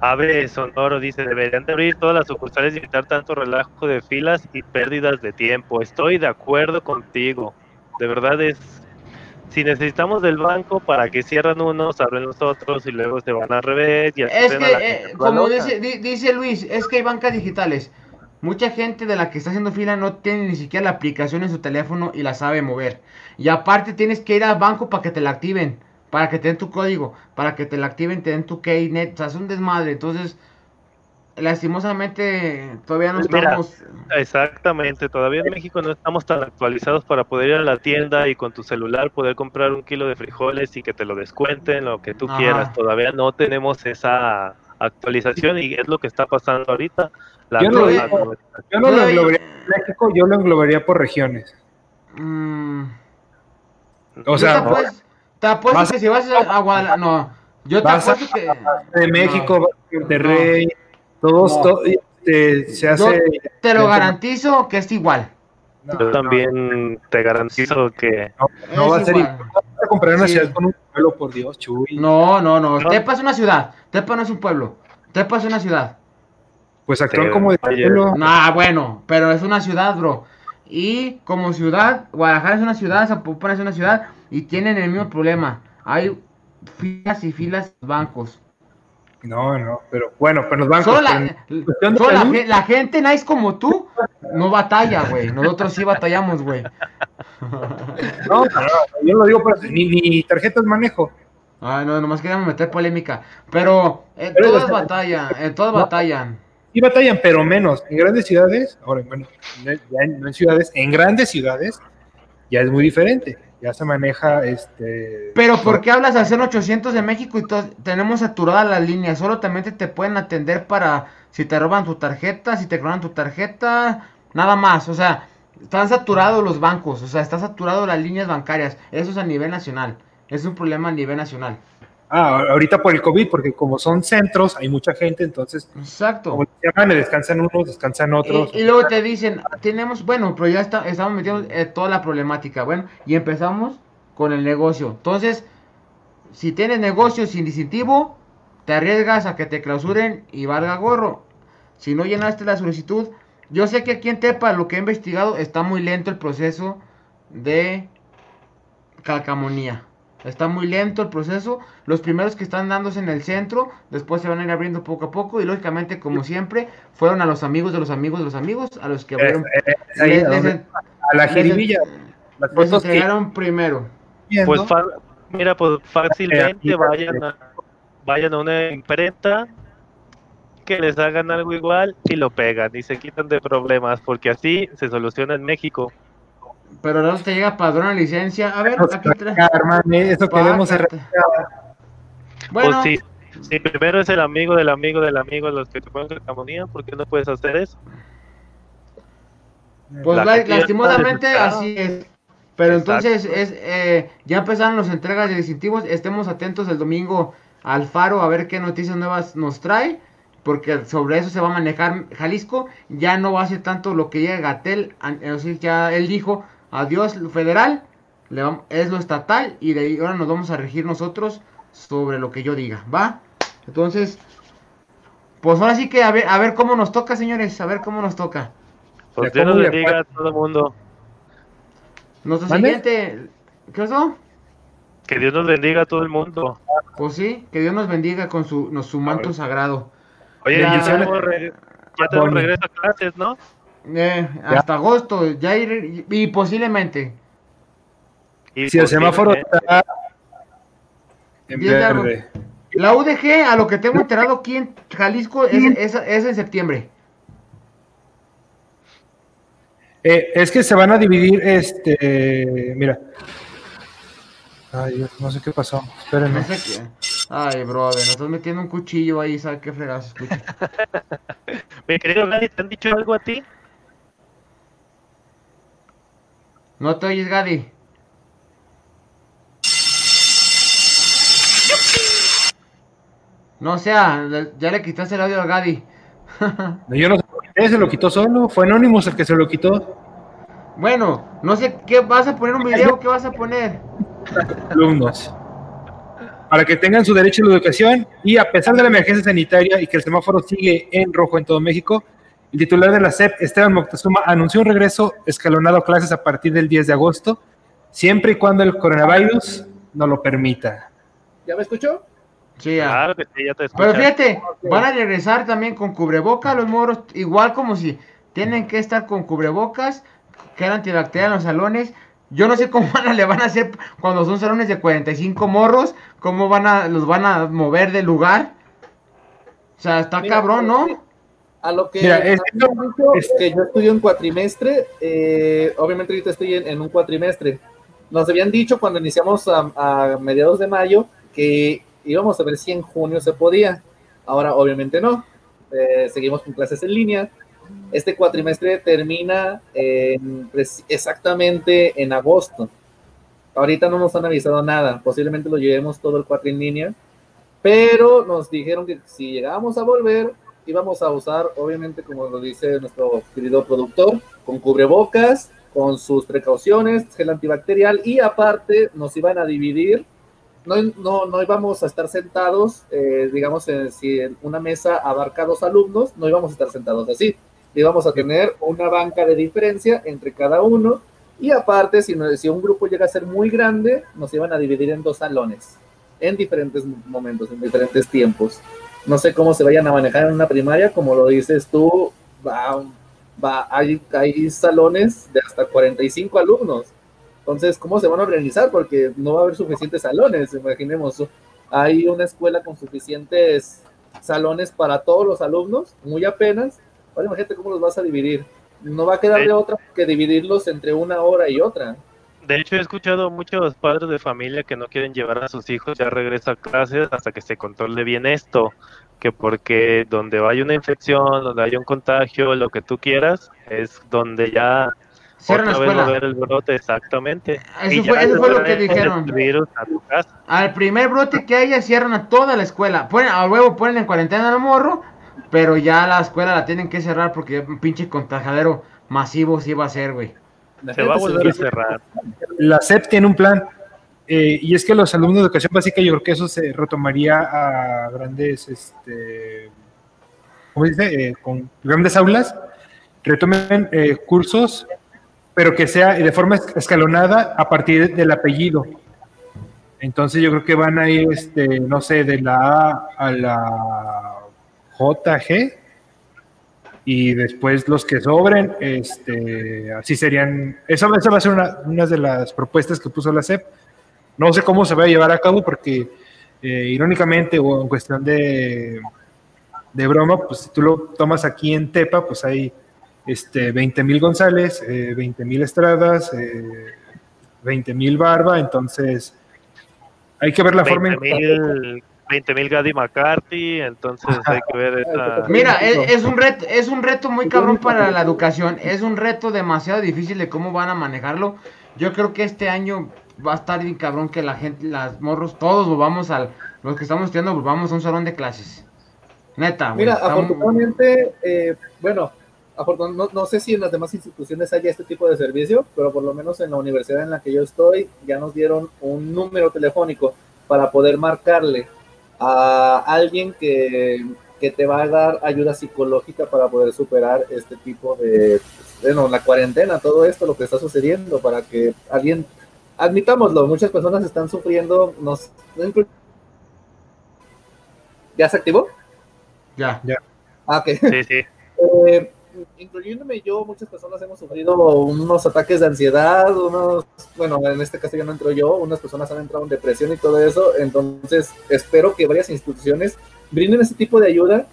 Ave Sonoro dice, deberían de abrir todas las sucursales y evitar tanto relajo de filas y pérdidas de tiempo. Estoy de acuerdo contigo. De verdad es, si necesitamos del banco, ¿para que cierran unos, abren los otros y luego se van al revés? Y Es que, la eh, como dice, di- dice Luis, es que hay bancas digitales. Mucha gente de la que está haciendo fila no tiene ni siquiera la aplicación en su teléfono y la sabe mover. Y aparte tienes que ir al banco para que te la activen, para que te den tu código, para que te la activen, te den tu keynet. O sea, es un desmadre. Entonces, lastimosamente, todavía no Pues mira, estamos... Exactamente, todavía en México no estamos tan actualizados para poder ir a la tienda y con tu celular poder comprar un kilo de frijoles y que te lo descuenten, lo que tú Ajá. quieras. Todavía no tenemos esa actualización y es lo que está pasando ahorita. La Yo no- Yo no lo englobaría en México, yo lo englobaría por regiones. mm, O sea, te apuesto, te apuesto vas- que si vas a, a Guadalajara... No, yo te vas a- apuesto que... de México, Monterrey, todos, No. to- este, se Yo hace. te lo garantizo que es igual. No, Yo no, también te garantizo que No, va a ser igual. a comprar una Sí. ciudad con un pueblo, por Dios, Chuy. No, no, no. No. Tepa es una ciudad. Tepa no es un pueblo. Tepa es una ciudad. Pues actúan como de pueblo. Nah, bueno, pero es una ciudad, bro. Y como ciudad, Guadalajara es una ciudad, Zapopan es una ciudad y tienen el mismo problema. Hay filas y filas de bancos. No, no, pero bueno, pero los bancos. Solo la, solo la, la gente nice como tú no batalla, güey. Nosotros sí batallamos, güey. No, no, yo lo digo, pero ni, ni tarjetas manejo. Ay, no, nomás queríamos meter polémica. Pero en Pero todas batallan, en todas No. batallan. Sí batallan, pero menos. En grandes ciudades, ahora, bueno, no- ya en- no en ciudades, en grandes ciudades ya es muy diferente. Ya se maneja este. Pero ¿por qué hablas al 0800 de México y tenemos saturadas las líneas? Solamente te pueden atender para si te roban tu tarjeta, si te roban tu tarjeta, nada más. O sea, están saturados los bancos, o sea, está saturado las líneas bancarias. Eso es a nivel nacional. Es un problema a nivel nacional. Ah, ahorita por el COVID, porque como son centros, hay mucha gente, entonces, Exacto. como llaman, descansan unos, descansan otros. Y, y luego te dicen, tenemos, bueno, pero ya está, estamos metiendo eh, toda la problemática. Bueno, y empezamos con el negocio. Entonces, si tienes negocio sin distintivo, te arriesgas a que te clausuren y valga gorro. Si no llenaste la solicitud, yo sé que aquí en Tepa, lo que he investigado, está muy lento el proceso de calcamonía. Está muy lento el proceso. Los primeros que están dándose en el centro, después se van a ir abriendo poco a poco. Y lógicamente, como siempre, fueron a los amigos de los amigos de los amigos, a los que abrieron. Es- es ahí les- a les- donde- a la les- jiribilla. Las les fotos que entregaron primero. Pues fa- mira, pues fácilmente Eh, vayan a, vayan a una imprenta que les hagan algo igual y lo pegan y se quitan de problemas porque así se soluciona en México. Pero ahora te llega padrón de licencia. A ver, a aquí trae. eh, Eso queremos. Bueno, Pues si, si primero es el amigo del amigo del amigo de los que te ponen calcamonía, ¿por qué no puedes hacer eso? pues la lastimosamente así es. Pero Exacto. entonces es eh, ya empezaron las entregas de distintivos. Estemos atentos el domingo al Faro a ver qué noticias nuevas nos trae. Porque sobre eso se va a manejar Jalisco. Ya no va a ser tanto lo que llega Gatel. decir, ya él dijo adiós lo federal. le vam- es lo estatal. Y de ahí ahora nos vamos a regir nosotros sobre lo que yo diga. ¿Va? Entonces, pues ahora sí que a ver, a ver cómo nos toca, señores. A ver cómo nos toca. Pues Dios nos ¿cómo le bendiga a todo el mundo. Nuestro siguiente. ¿Qué pasó? Que Dios nos bendiga a todo el mundo. Pues sí, que Dios nos bendiga con su, nos- su manto sagrado. Oye, Ya. ya tenemos, re- ya tenemos regreso a clases, ¿no? Eh, hasta agosto, ya ir- y posiblemente. Y Si el semáforo está en verde. La UDG, a lo que tengo enterado aquí en Jalisco, es, es, es en septiembre. Eh, es que se van a dividir, este, mira. Ay, Dios, no sé qué pasó. Espérenme. No sé qué. Ay, brother, nos estás metiendo un cuchillo ahí, ¿sabes qué fregazo escucha? [LAUGHS] Mi querido ¿te han dicho algo a ti? No te oyes, Gadi. No sea, ya le quitaste el audio al Gadi. No, yo no se lo quité, se lo quitó solo. Fue Anonymous el que se lo quitó. Bueno, no sé qué vas a poner un video, ¿qué vas a poner? Alumnos. Para que tengan su derecho a la educación y a pesar de la emergencia sanitaria y que el semáforo sigue en rojo en todo México, el titular de la SEP, Esteban Moctezuma, anunció un regreso escalonado a clases a partir del 10 de agosto, siempre y cuando el coronavirus no lo permita. ¿Ya me escuchó? Sí, ya. Claro que sí, ya te Pero escuchas. fíjate, van a regresar también con cubreboca los moros, igual como si tienen que estar con cubrebocas, que eran antibacterial en los salones. Yo no sé cómo [LAUGHS] van a- le van a hacer cuando son salones de 45 morros, cómo van a los van a mover del lugar. O sea, está Mira, cabrón, ¿no? A lo que Mira, es- dicho es que yo estudio en cuatrimestre, eh, obviamente ahorita estoy en, en un cuatrimestre. Nos habían dicho cuando iniciamos a, a mediados de mayo que íbamos a ver si en junio se podía. Ahora obviamente no. Eh, seguimos con clases en línea. Este cuatrimestre termina en preci- exactamente en agosto. Ahorita no nos han avisado nada. Posiblemente lo llevemos todo el cuatri en línea. Pero nos dijeron que si llegábamos a volver, íbamos a usar, obviamente, como lo dice nuestro querido productor, con cubrebocas con sus precauciones, gel antibacterial y aparte nos iban a dividir. No, no, no íbamos a estar sentados, eh, digamos, en, si en una mesa abarca dos alumnos, no íbamos a estar sentados así. Íbamos a tener una banca de diferencia entre cada uno y aparte, si, no- si un grupo llega a ser muy grande, nos iban a dividir en dos salones, en diferentes momentos, en diferentes tiempos. No sé cómo se vayan a manejar en una primaria, como lo dices tú, va, va, hay, hay salones de hasta 45 alumnos. Entonces, ¿cómo se van a organizar? Porque no va a haber suficientes salones, imaginemos. Hay una escuela con suficientes salones para todos los alumnos, muy apenas. Ahora imagínate cómo los vas a dividir. No va a quedar de otra que dividirlos entre una hora y otra. De hecho, he escuchado muchos padres de familia que no quieren llevar a sus hijos ya regreso a clases hasta que se controle bien esto, que porque donde hay una infección, donde hay un contagio, lo que tú quieras, es donde ya Cierran la otra vez va a escuela. haber el brote, exactamente. Eso fue- eso fue lo que dijeron. virus a tu casa. Al primer brote que haya, cierran a toda la escuela. Ponen, a huevo ponen en cuarentena al morro, pero ya la escuela la tienen que cerrar porque un pinche contagiadero masivo sí va a ser, güey. Se va a volver a cerrar. La SEP tiene un plan, eh, y es que los alumnos de educación básica, yo creo que eso se retomaría a grandes, este, ¿cómo se dice? Eh, con grandes aulas, retomen eh, cursos, pero que sea de forma es- escalonada a partir del apellido. Entonces yo creo que van a ir, este, no sé, de la A a la JG, y después los que sobren, este, así serían, esa, esa va a ser una, una de las propuestas que puso la CEP. No sé cómo se va a llevar a cabo porque eh, irónicamente o en cuestión de, de broma, pues si tú lo tomas aquí en Tepa, pues hay este, 20 mil González, eh, 20 mil Estradas, eh, 20 mil Barba, entonces hay que ver la forma en 20 mil Gaddy McCarthy, entonces hay que ver [LAUGHS] esa... Mira, es, es un reto, es un reto muy cabrón para la educación, es un reto demasiado difícil de cómo van a manejarlo. Yo creo que este año va a estar bien cabrón que la gente, las morros, todos volvamos al, los que estamos estudiando, volvamos a un salón de clases. Neta, Mira, estamos- afortunadamente, eh, bueno, afortun- no, no sé si en las demás instituciones haya este tipo de servicio, pero por lo menos en la universidad en la que yo estoy ya nos dieron un número telefónico para poder marcarle a alguien que, que te va a dar ayuda psicológica para poder superar este tipo de, bueno, la cuarentena, todo esto, lo que está sucediendo, para que alguien, admitámoslo, muchas personas están sufriendo, nos, ¿ya se activó? Ya. Ah, ok. Sí, sí. [LAUGHS] Eh, incluyéndome yo, muchas personas hemos sufrido unos ataques de ansiedad, unos, bueno, en este caso ya no entro yo, unas personas han entrado en depresión y todo eso, entonces espero que varias instituciones brinden ese tipo de ayuda,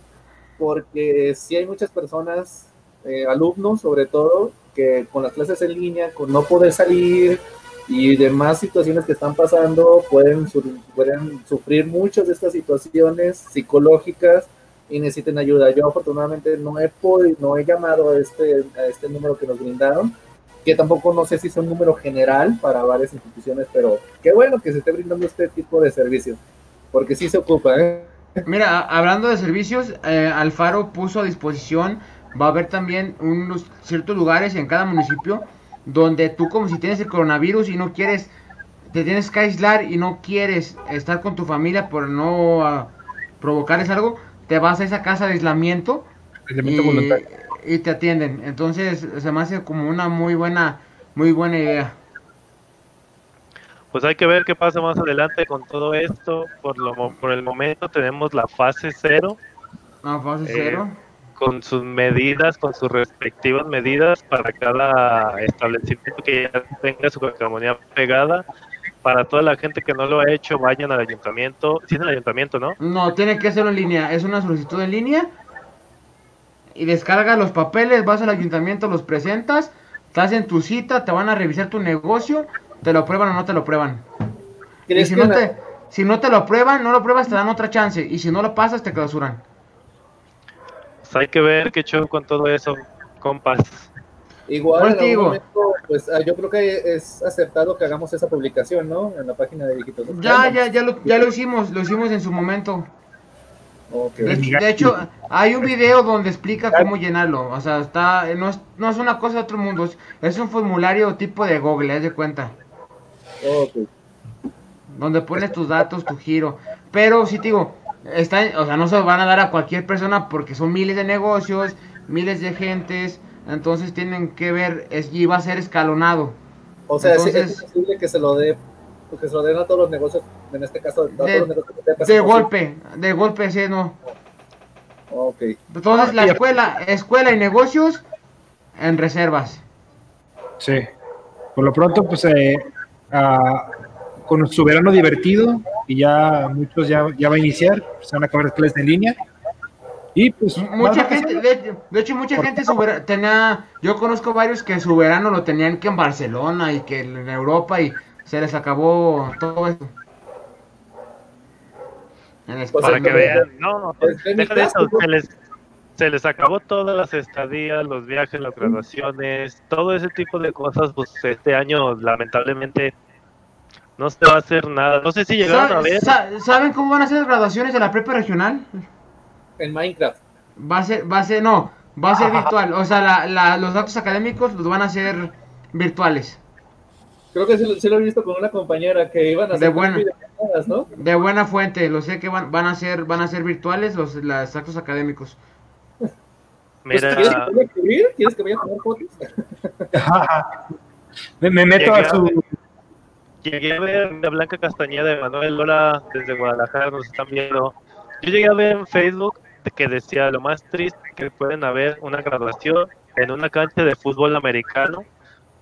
porque si hay muchas personas, eh, alumnos sobre todo, que con las clases en línea, con no poder salir y demás situaciones que están pasando, pueden, su- pueden sufrir muchas de estas situaciones psicológicas y necesiten ayuda. Yo afortunadamente no he podido, no he llamado a este, a este número que nos brindaron, que tampoco no sé si es un número general para varias instituciones, pero qué bueno que se esté brindando este tipo de servicio, porque sí se ocupa, ¿eh? Mira, hablando de servicios, eh, Alfaro puso a disposición, va a haber también unos ciertos lugares en cada municipio donde tú como si tienes el coronavirus y no quieres, te tienes que aislar y no quieres estar con tu familia por no ah, provocarles algo, te vas a esa casa de aislamiento aislamiento y, voluntario. y te atienden. Entonces se me hace como una muy buena, muy buena idea. Pues hay que ver qué pasa más adelante con todo esto. Por, lo, por el momento tenemos la fase cero No, fase Eh, cero. con sus medidas, con sus respectivas medidas para cada establecimiento que ya tenga su calcamonía pegada. Para toda la gente que no lo ha hecho, vayan al ayuntamiento. Sí, es el ayuntamiento, ¿no? No, tiene que hacerlo en línea. Es una solicitud en línea. Y descarga los papeles, vas al ayuntamiento, los presentas, te hacen tu cita, te van a revisar tu negocio, te lo prueban o no te lo prueban. Y ¿Crees si que no, te, si no te lo prueban, no lo pruebas, te dan otra chance. Y si no lo pasas, te clausuran. Pues hay que ver qué show con todo eso, compas. Igual en algún momento, pues ah, yo creo que es acertado que hagamos esa publicación, ¿no? En la página de Viejitos. Ya, ya, ya lo, ya lo hicimos, lo hicimos en su momento. De, hecho- de hecho, hay un video donde explica cómo llenarlo. O sea, está, no es, no es una cosa de otro mundo. Es, un formulario tipo de Google, haz de cuenta. Donde pones tus datos, tu giro. Pero sí te digo, está, o sea, no se van a dar a cualquier persona porque son miles de negocios, miles de gentes. Entonces tienen que ver, es, y va a ser escalonado. O sea, Entonces- es posible que se lo dé, que se lo den a todos los negocios, en este caso, a todos De- los negocios que sepas De que es golpe, de golpe, sí, no. Ok. Entonces la escuela, escuela y negocios en reservas. Sí. Por lo pronto, pues eh, ah, con su verano divertido, y ya muchos ya, ya va a iniciar, se van a acabar las clases en línea. Y pues. Mucha gente, de, de hecho mucha gente tenía, yo conozco varios que su verano lo tenían que en Barcelona y que en Europa y se les acabó todo eso. En Pues, Para que vean. No, el tenis deja de eso, se les, se les acabó todas las estadías, los viajes, las graduaciones, todo ese tipo de cosas. Pues este año, lamentablemente, no se va a hacer nada. No sé si llegaron a ¿Saben, ver. sa- ¿Saben cómo van a ser las graduaciones de la prepa regional? En Minecraft. Va a ser, va a ser, no, va a ser virtual. O sea, la- la- los datos académicos los van a hacer virtuales. Creo que sí, lo- sí lo he visto con una compañera que iban a De hacer buena. videollamadas, ¿no? De buena fuente, lo sé que van, van a ser, van a ser virtuales los, los actos académicos. [LAUGHS] Pues, Mira, ¿Quieres que vaya a escribir? ¿Quieres que vaya a tomar fotos? [LAUGHS] me, me meto a su. llegué a ver a Blanca Castañeda de Manuel Lola desde Guadalajara, nos están viendo. Yo llegué a ver en Facebook de que decía lo más triste que pueden haber una graduación en una cancha de fútbol americano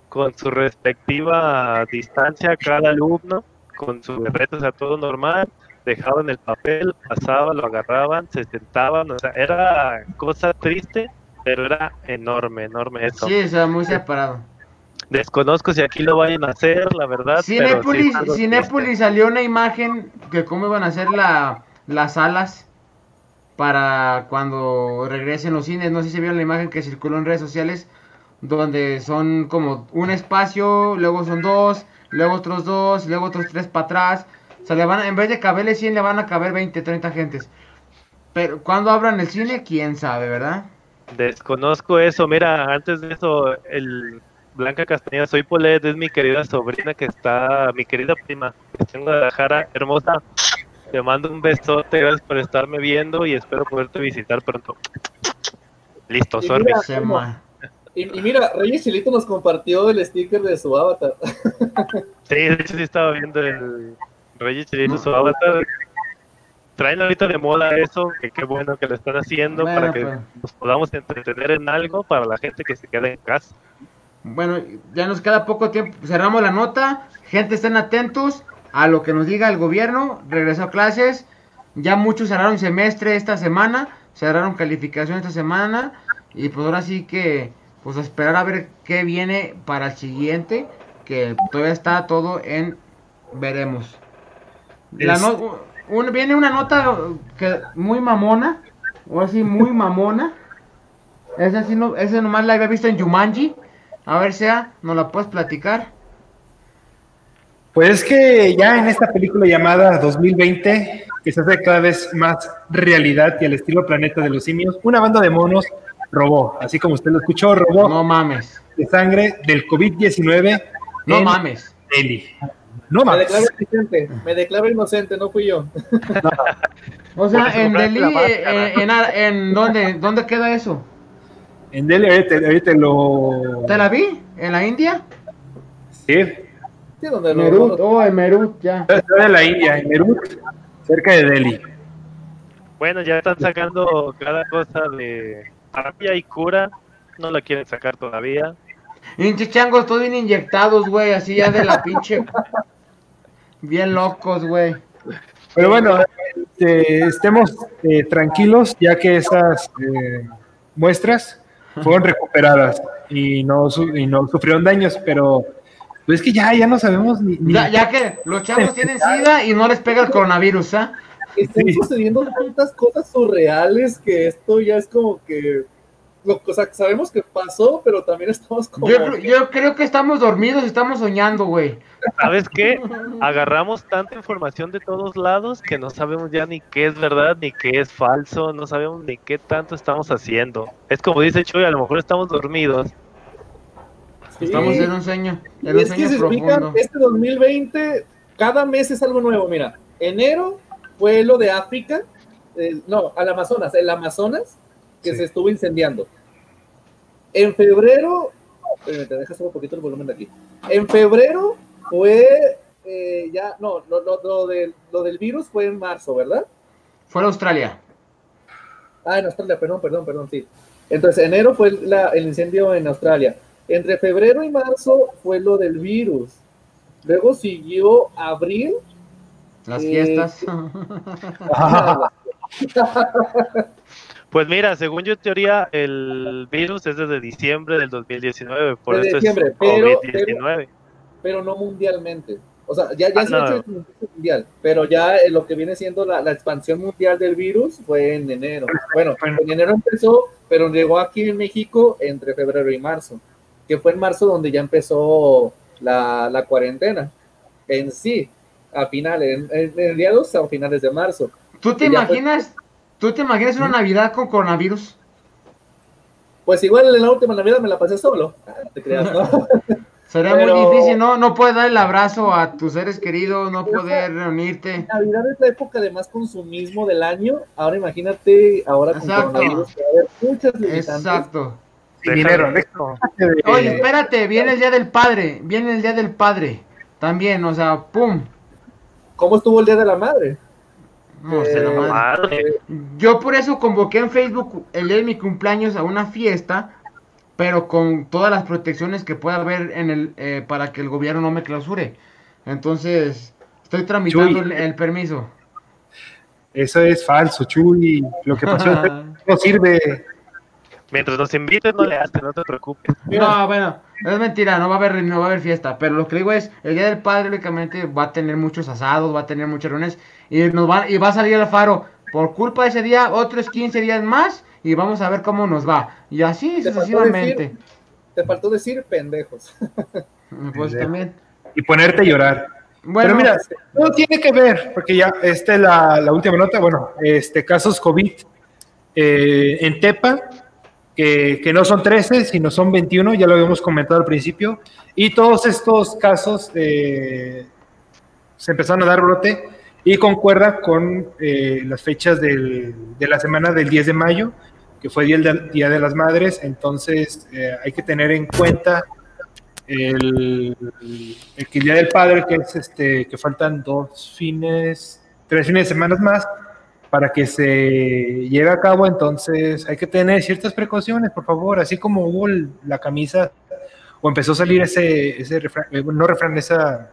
con su respectiva distancia cada alumno, con sus retos a todo normal, dejaban el papel, pasaban, lo agarraban, se sentaban, o sea, era cosa triste, pero era enorme, enorme eso. Sí, o sea, muy separado. Desconozco si aquí lo vayan a hacer, la verdad. pero sí Cinépolis, triste. salió una imagen que cómo iban a hacer la, las salas para cuando regresen los cines. No sé si vieron la imagen que circuló en redes sociales, donde son como un espacio, luego son dos, luego otros dos, luego otros tres para atrás. O sea, le van, a- en vez de caberle 100, le van a caber 20, 30 gentes. Pero cuando abran el cine, quién sabe, ¿verdad? Desconozco eso. Mira, antes de eso, el Blanca Castañeda, soy Polet, es mi querida sobrina que está, mi querida prima, que está en Guadalajara, hermosa. Te mando un besote, gracias por estarme viendo y espero poderte visitar pronto. Listo, Y Y, y mira, Reyes Chilito nos compartió el sticker de su avatar. Sí, de hecho sí estaba viendo el Reyes Chilito, su avatar. Traen ahorita de moda eso, que qué bueno que lo están haciendo Bueno, para que pues. nos podamos entretener en algo para la gente que se queda en casa. Bueno, ya nos queda poco tiempo. Cerramos la nota. Gente, estén atentos a lo que nos diga el gobierno. Regresó a clases. Ya muchos cerraron semestre esta semana. Cerraron calificación esta semana. Y pues ahora sí que, pues a esperar a ver qué viene para el siguiente. Que todavía está todo en veremos. La Es- no- un- viene una nota que muy mamona. O así, muy [LAUGHS] mamona. Esa sí no, esa nomás la había visto en Jumanji. A ver, sea, ¿nos la puedes platicar? Pues es que ya en esta película llamada 2020, que se hace cada vez más realidad y al estilo Planeta de los Simios, una banda de monos robó, así como usted lo escuchó, robó No mames. de sangre del COVID-19 No mames. Delhi. No Me mames. declaro inocente, me declaro inocente, no fui yo. [LAUGHS] O sea, en Delhi, eh, eh, en, en dónde, ¿dónde queda eso? En Delhi, ahorita, ahorita lo... ¿Te la vi? ¿En la India? Sí, Sí, donde Merut, oh, en Merut, ya. es de la India, en Merut, cerca de Delhi. Bueno, ya están sacando cada cosa de terapia y cura. No la quieren sacar todavía. Pinche changos, todos bien inyectados, güey, así ya de la pinche. Bien locos, güey. Pero bueno, este, estemos eh, tranquilos ya que esas eh, muestras fueron recuperadas y no, su- y no sufrieron daños, pero pues es que ya, ya no sabemos ni... ni- Ya, ya que los chavos tienen sida y no les pega el coronavirus, ¿ah? Están Sí. sucediendo tantas cosas surreales que esto ya es como que lo- o sea, sabemos que pasó, pero también estamos como... Yo, creo- yo creo que estamos dormidos, estamos soñando, güey. ¿Sabes qué? [LAUGHS] Agarramos tanta información de todos lados que no sabemos ya ni qué es verdad ni qué es falso, no sabemos ni qué tanto estamos haciendo. Es como dice Chuy, a lo mejor estamos dormidos. Sí. Estamos en un sueño, Y en un es que sueño si se fijan, profundo. este 2020, cada mes es algo nuevo. Mira, enero fue lo de África, eh, no, al Amazonas, el Amazonas, que Sí. se estuvo incendiando. En febrero, te dejas un poquito el volumen de aquí. En febrero fue eh, ya, no, lo, lo- lo del, lo del virus fue en marzo, ¿verdad? Fue a Australia. Ah, en Australia, perdón, perdón, perdón, sí. Entonces, enero fue la- el incendio en Australia. Entre febrero y marzo fue lo del virus. Luego siguió abril. Las Eh, fiestas. [LAUGHS] Pues mira, según yo teoría, el virus es desde diciembre del 2019, por De eso diciembre, es pero- COVID-19. pero no mundialmente. O sea, ya, ya Ah, se ha no. hecho el contexto mundial, pero ya eh, lo que viene siendo la, la expansión mundial del virus fue en enero. Bueno, Bueno. en enero empezó, pero llegó aquí en México entre febrero y marzo, que fue en marzo donde ya empezó la, la cuarentena en sí, a finales, en, en mediados a finales de marzo. ¿Tú te ya fue- imaginas? ¿Tú te imaginas una Navidad con coronavirus? Pues igual en la última Navidad me la pasé solo. Ah, te creas, ¿no? [LAUGHS] Sería Pero- muy difícil, ¿no? No puedes dar el abrazo a tus seres queridos, no poder reunirte. Navidad es la época de más consumismo del año. Ahora imagínate, ahora con Exacto. coronavirus, que va a haber muchas limitantes. Exacto. Dinero, de- Oye, espérate, viene el Día del Padre, viene el Día del Padre. También, o sea, pum. ¿Cómo estuvo el Día de la Madre? No sé, la Eh, madre. Madre. Yo por eso convoqué en Facebook el día de mi cumpleaños a una fiesta, pero con todas las protecciones que pueda haber en el eh, para que el gobierno no me clausure. Entonces, estoy tramitando el permiso. Eso es falso, Chuy. Lo que pasó [LAUGHS] no sirve. Mientras nos invites, no le haces, no te preocupes. No, bueno, es mentira, no va a haber no va a haber fiesta, pero lo que digo es, el día del padre únicamente va a tener muchos asados, va a tener muchas reuniones y nos va y va a salir el faro por culpa de ese día otros 15 días más y vamos a ver cómo nos va. Y así Te faltó sucesivamente. decir- Te faltó decir pendejos. [LAUGHS] Pues también. Y ponerte a llorar. Bueno, Pero mira, no tiene que ver, porque ya, esta es la, la última nota, bueno, este, casos COVID eh, en Tepa, que, no son 13, sino son 21, ya lo habíamos comentado al principio, y todos estos casos eh, se empezaron a dar brote y concuerda con eh, las fechas del- de la semana del 10 de mayo, que fue Día Día de las Madres, entonces eh, hay que tener en cuenta el, el Día del Padre, que es este, que faltan dos fines, tres fines de semana más para que se lleve a cabo, entonces hay que tener ciertas precauciones, por favor, así como hubo la camisa, o empezó a salir ese, ese refrán, eh, no refrán, esa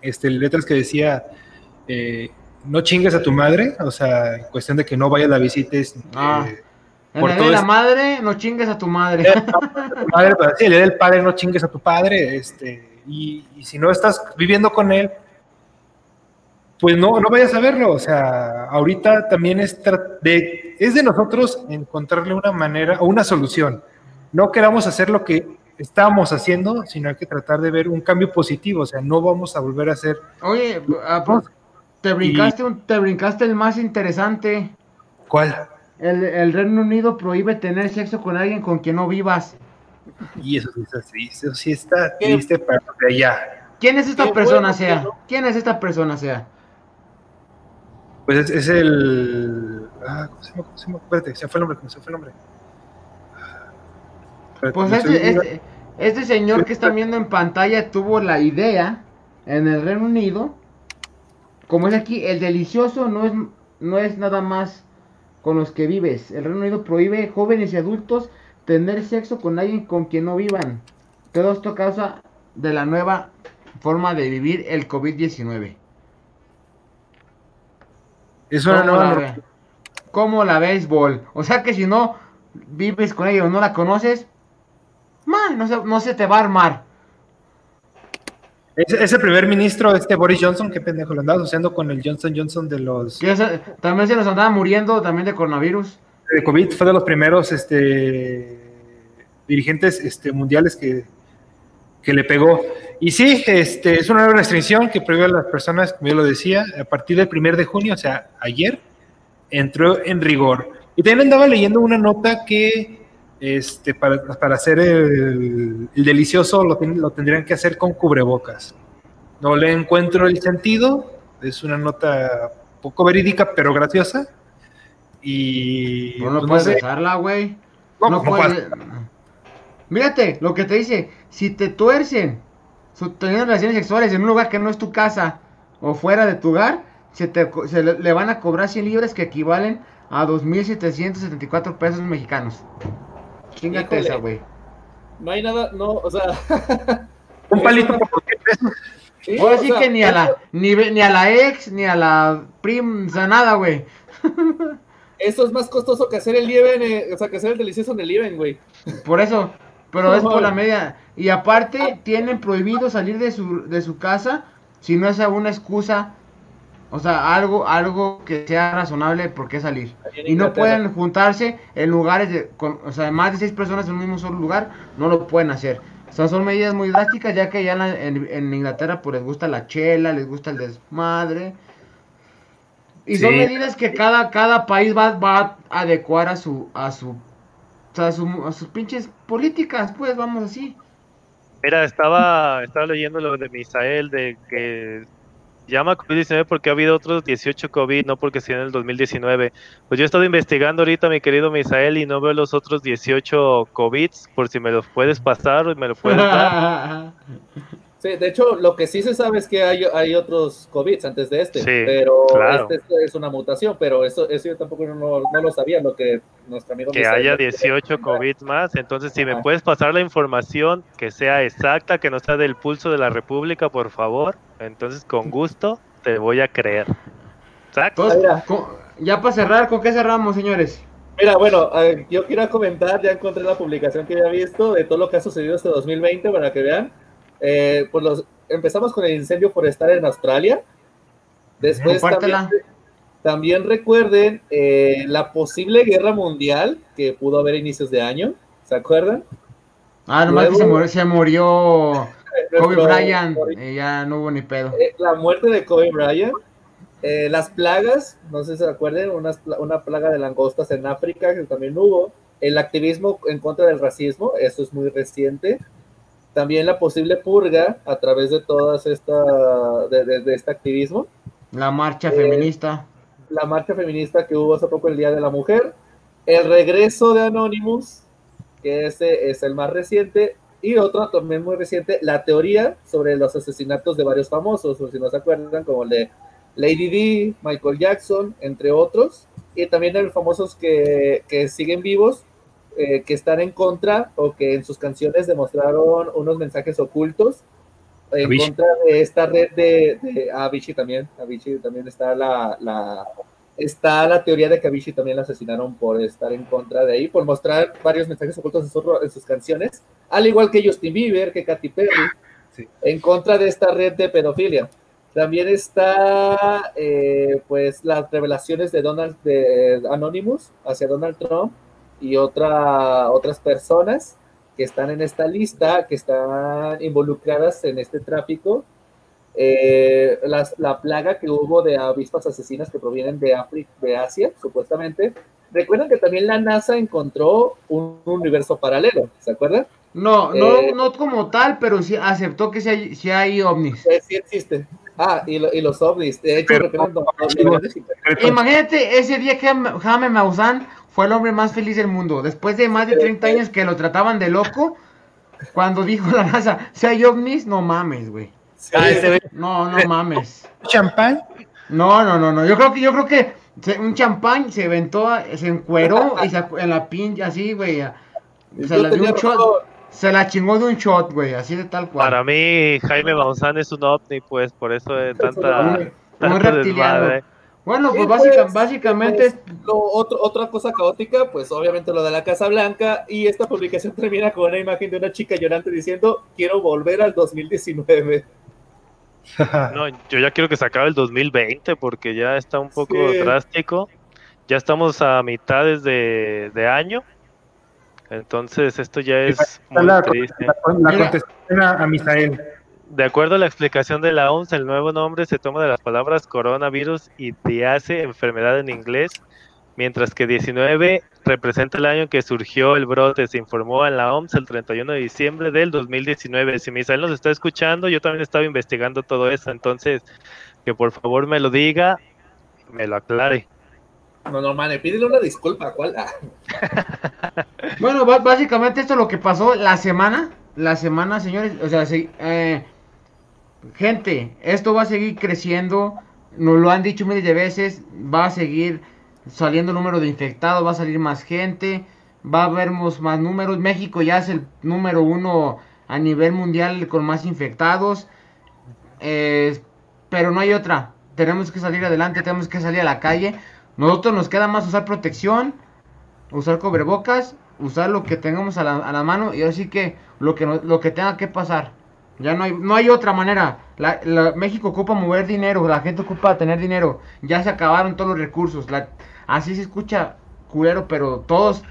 este, letras que decía, eh, no chingues a tu madre, o sea, en cuestión de que no vayas la visites. Ah. eh, en por el día todo de la madre, no chingues a tu madre. pero sí, el día del padre no chingues a tu padre, este, y, y si no estás viviendo con él, pues no, no vayas a verlo, o sea, ahorita también es, de, es de nosotros encontrarle una manera o una solución. No queramos hacer lo que estábamos haciendo, sino hay que tratar de ver un cambio positivo, o sea, no vamos a volver a hacer... Oye, ah, pues, te brincaste un- te brincaste el más interesante. ¿Cuál? El, el Reino Unido prohíbe tener sexo con alguien con quien no vivas. Y eso sí está triste, eso sí está triste para los de allá. ¿Quién es esta Qué persona bueno, sea? no. ¿Quién es esta persona sea? Pues es, es el... Ah, ¿cómo se llama? ¿Cómo se llama? Espérate, se fue el nombre, se fue el nombre. Espérate, Pues este, este, este señor que están viendo en pantalla tuvo la idea en el Reino Unido. Como es aquí, el delicioso no es, no es nada más con los que vives. El Reino Unido prohíbe jóvenes y adultos tener sexo con alguien con quien no vivan. Todo esto causa de la nueva forma de vivir el COVID-19. Es una ¿Cómo nueva la? ¿Cómo la béisbol? O sea que si no vives con ella o no la conoces, man, no se, no se te va a armar. Es, es el primer ministro, este Boris Johnson, qué pendejo, lo andaba asociando con el Johnson Johnson de los... Ese- también se nos andaba muriendo también de coronavirus. de COVID, fue de los primeros este, dirigentes este, mundiales que, que le pegó. Y sí, este, es una nueva restricción que prohíbe a las personas, como yo lo decía, a partir del primer de junio, o sea, ayer, entró en rigor. Y también andaba leyendo una nota que este, para, para hacer el, el delicioso lo, ten- lo tendrían que hacer con cubrebocas. No le encuentro el sentido, es una nota poco verídica, pero graciosa. Y No, no pues, puedes sé. dejarla, güey. No, No no puedes. Mírate, lo que te dice, si te tuercen teniendo relaciones sexuales en un lugar que no es tu casa o fuera de tu hogar, se, te, co- se le, le van a cobrar 100 libras que equivalen a 2.774 pesos mexicanos. Chingate esa, güey. No hay nada, no, o sea. [LAUGHS] Un palito por 100 pesos. sí, Ahora o sí sea, que ni a la, ni, ni a la ex, ni a la prim, o sea, nada, güey. [LAUGHS] Eso es más costoso que hacer el Lieven, eh, o sea, que hacer el delicioso en el Lieven, güey. Por eso, pero es por la media. Y aparte, tienen prohibido salir de su, de su casa si no es una excusa, o sea, algo, algo que sea razonable por qué salir. Y no pueden juntarse en lugares, de, con, o sea, más de seis personas en un mismo solo lugar, no lo pueden hacer. O sea, son medidas muy drásticas, ya que ya en, la- en- en Inglaterra pues les gusta la chela, les gusta el desmadre. Y son medidas que cada, cada país va, va a adecuar a su, a su, sea, a, su- a sus pinches políticas, pues, vamos así. Mira, estaba, estaba leyendo lo de Misael, de que llama COVID-19 porque ha habido otros 18 COVID, no porque sea en el 2019. Pues yo he estado investigando ahorita, mi querido Misael, y no veo los otros 18 COVID, por si me los puedes pasar o me lo puedes dar. [LAUGHS] Sí, de hecho, lo que sí se sabe es que hay, hay otros COVID antes de este, Sí, pero claro. este, este es una mutación, pero eso, eso yo tampoco no, no lo sabía, lo que nuestro amigo que haya 18 COVID más. Entonces, si me puedes pasar la información que sea exacta, que no sea del pulso de la República, por favor. Entonces, con gusto, te voy a creer. Exacto. Con- ya para cerrar, ¿con qué cerramos, señores? Mira, bueno, eh, yo quiero comentar, ya encontré la publicación que había visto de todo lo que ha sucedido este 2020 para que vean. Eh, pues los, empezamos con el incendio forestal en Australia. Después también, también recuerden eh, la posible guerra mundial que pudo haber a inicios de año. ¿Se acuerdan? Ah, nomás que Luego- se murió, se murió [LAUGHS] Kobe Bryant, y ya no hubo ni pedo. Eh, la muerte de Kobe Bryant, eh, las plagas, no sé si se acuerdan, pla- una plaga de langostas en África que también hubo, el activismo en contra del racismo, eso es muy reciente, también la posible purga a través de todas esta, de, de- de este activismo, La marcha Eh, feminista. la marcha feminista que hubo hace poco el Día de la Mujer, el regreso de Anonymous, que ese es el más reciente, y otro también muy reciente, la teoría sobre los asesinatos de varios famosos, o si no se acuerdan, como el de Lady D, Michael Jackson, entre otros, y también los famosos que, que siguen vivos, eh, que están en contra o que en sus canciones demostraron unos mensajes ocultos en Avicii. contra de esta red de, de Avicii también, Avicii también está la, la, está la teoría de que Avicii también la asesinaron por estar en contra de ahí, por mostrar varios mensajes ocultos en, su- en sus canciones, al igual que Justin Bieber, que Katy Perry, Sí. en contra de esta red de pedofilia. También está, eh, pues, las revelaciones de Donald, de Anonymous hacia Donald Trump y otra, otras personas que están en esta lista, que están involucradas en este tráfico. Eh, las- la plaga que hubo de avispas asesinas que provienen de, África, de Asia, supuestamente. Recuerdan que también la NASA encontró un universo paralelo, ¿se acuerdan? No, no, eh, no como tal, pero sí aceptó que sí hay, sí hay ovnis. Eh, sí existe. Ah, y, lo- y los ovnis. De hecho, Pero- recuerdan los- los Archivos grandes secretos. Imagínate ese día que Jaime Maussan fue el hombre más feliz del mundo. Después de más de 30 [LAUGHS] años que lo trataban de loco, cuando dijo la NASA, si hay ovnis, no mames, güey. Sí, No, no mames. champán. No, no, no, no. Yo creo que, yo creo que un champán se aventó, se encueró y se, en la pinche así, güey. Se la dio un shot, se la chingó de un shot, güey, así de tal cual. Para mí, Jaime Maussan es un ovni, pues, por eso de tanta, un, reptiliano. desmadre. Bueno, pues, Sí, básica- pues, básicamente es Pues, lo otro, otra cosa caótica, pues obviamente lo de la Casa Blanca y esta publicación [LAUGHS] termina con una imagen de una chica llorante diciendo quiero volver al 2019. [LAUGHS] No, yo ya quiero que se acabe el 2020 porque ya está un poco Sí. drástico. ya estamos a mitades de, de año. Entonces esto ya es muy la, triste. la- contestación a, a Misael. De acuerdo a la explicación de la OMS, el nuevo nombre se toma de las palabras coronavirus y diase enfermedad en inglés, mientras que 19 representa el año que surgió el brote, se informó en la OMS el 31 de diciembre del 2019. Si Misael nos está escuchando, yo también estaba investigando todo eso, entonces que por favor me lo diga, me lo aclare. No, no, man, pídele una disculpa. ¿Cuál? Ah, [LAUGHS] Bueno, básicamente esto es lo que pasó la semana. La semana, señores. O sea, sí, eh, gente, esto va a seguir creciendo. Nos lo han dicho miles de veces. Va a seguir saliendo número de infectados. Va a salir más gente. Va a haber más números. México ya es el número uno a nivel mundial con más infectados. Eh, pero no hay otra. Tenemos que salir adelante. Tenemos que salir a la calle. Nosotros nos queda más usar protección usar cubrebocas, usar lo que tengamos a la, a la mano y así que lo que no- lo que tenga que pasar. Ya no hay no hay otra manera. La, la- México ocupa mover dinero, la gente ocupa tener dinero. Ya se acabaron todos los recursos. La- así se escucha culero, pero todos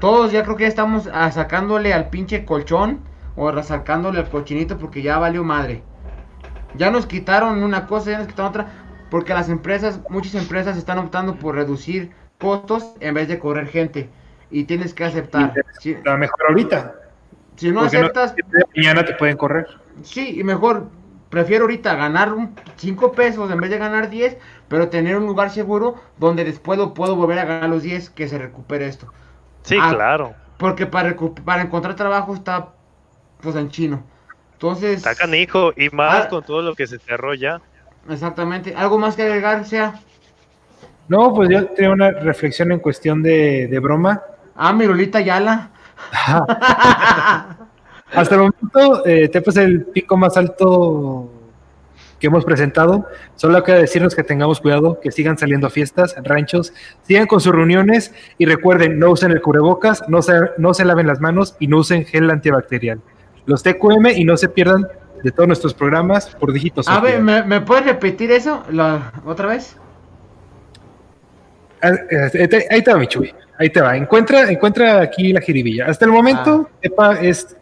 todos ya creo que ya estamos ah, sacándole al pinche colchón o sacándole al cochinito porque ya valió madre. Ya nos quitaron una cosa, ya nos quitaron otra, porque las empresas, muchas empresas están optando por reducir costos en vez de correr gente. Y tienes que aceptar. La mejor ahorita. si no porque no- aceptas, mañana te pueden correr. Sí, y mejor, prefiero ahorita ganar 5 pesos en vez de ganar 10, pero tener un lugar seguro donde después lo puedo volver a ganar los 10 que se recupere esto. Sí, Ah. claro. Porque para, para encontrar trabajo está pues en chino. Entonces, Está canijo y más Ah. con todo lo que se cerró ya. exactamente. ¿Algo más que agregar, sea? No, pues yo tenía una reflexión en cuestión de, de broma. Ah, mi Lolita Yala. [LAUGHS] [LAUGHS] Hasta el momento, eh, Tepa es el pico más alto que hemos presentado. Solo queda decirnos que tengamos cuidado, que sigan saliendo a fiestas, ranchos, sigan con sus reuniones y recuerden, no usen el cubrebocas, no se, no se laven las manos y no usen gel antibacterial. Los TQM y no se pierdan de todos nuestros programas por dígitos. A ver, ¿me, me puedes repetir eso la, otra vez? Ah, eh, Ahí te, va, mi Chuy. Ahí te va. Encuentra, encuentra aquí la jiribilla. Hasta el momento, Tepa es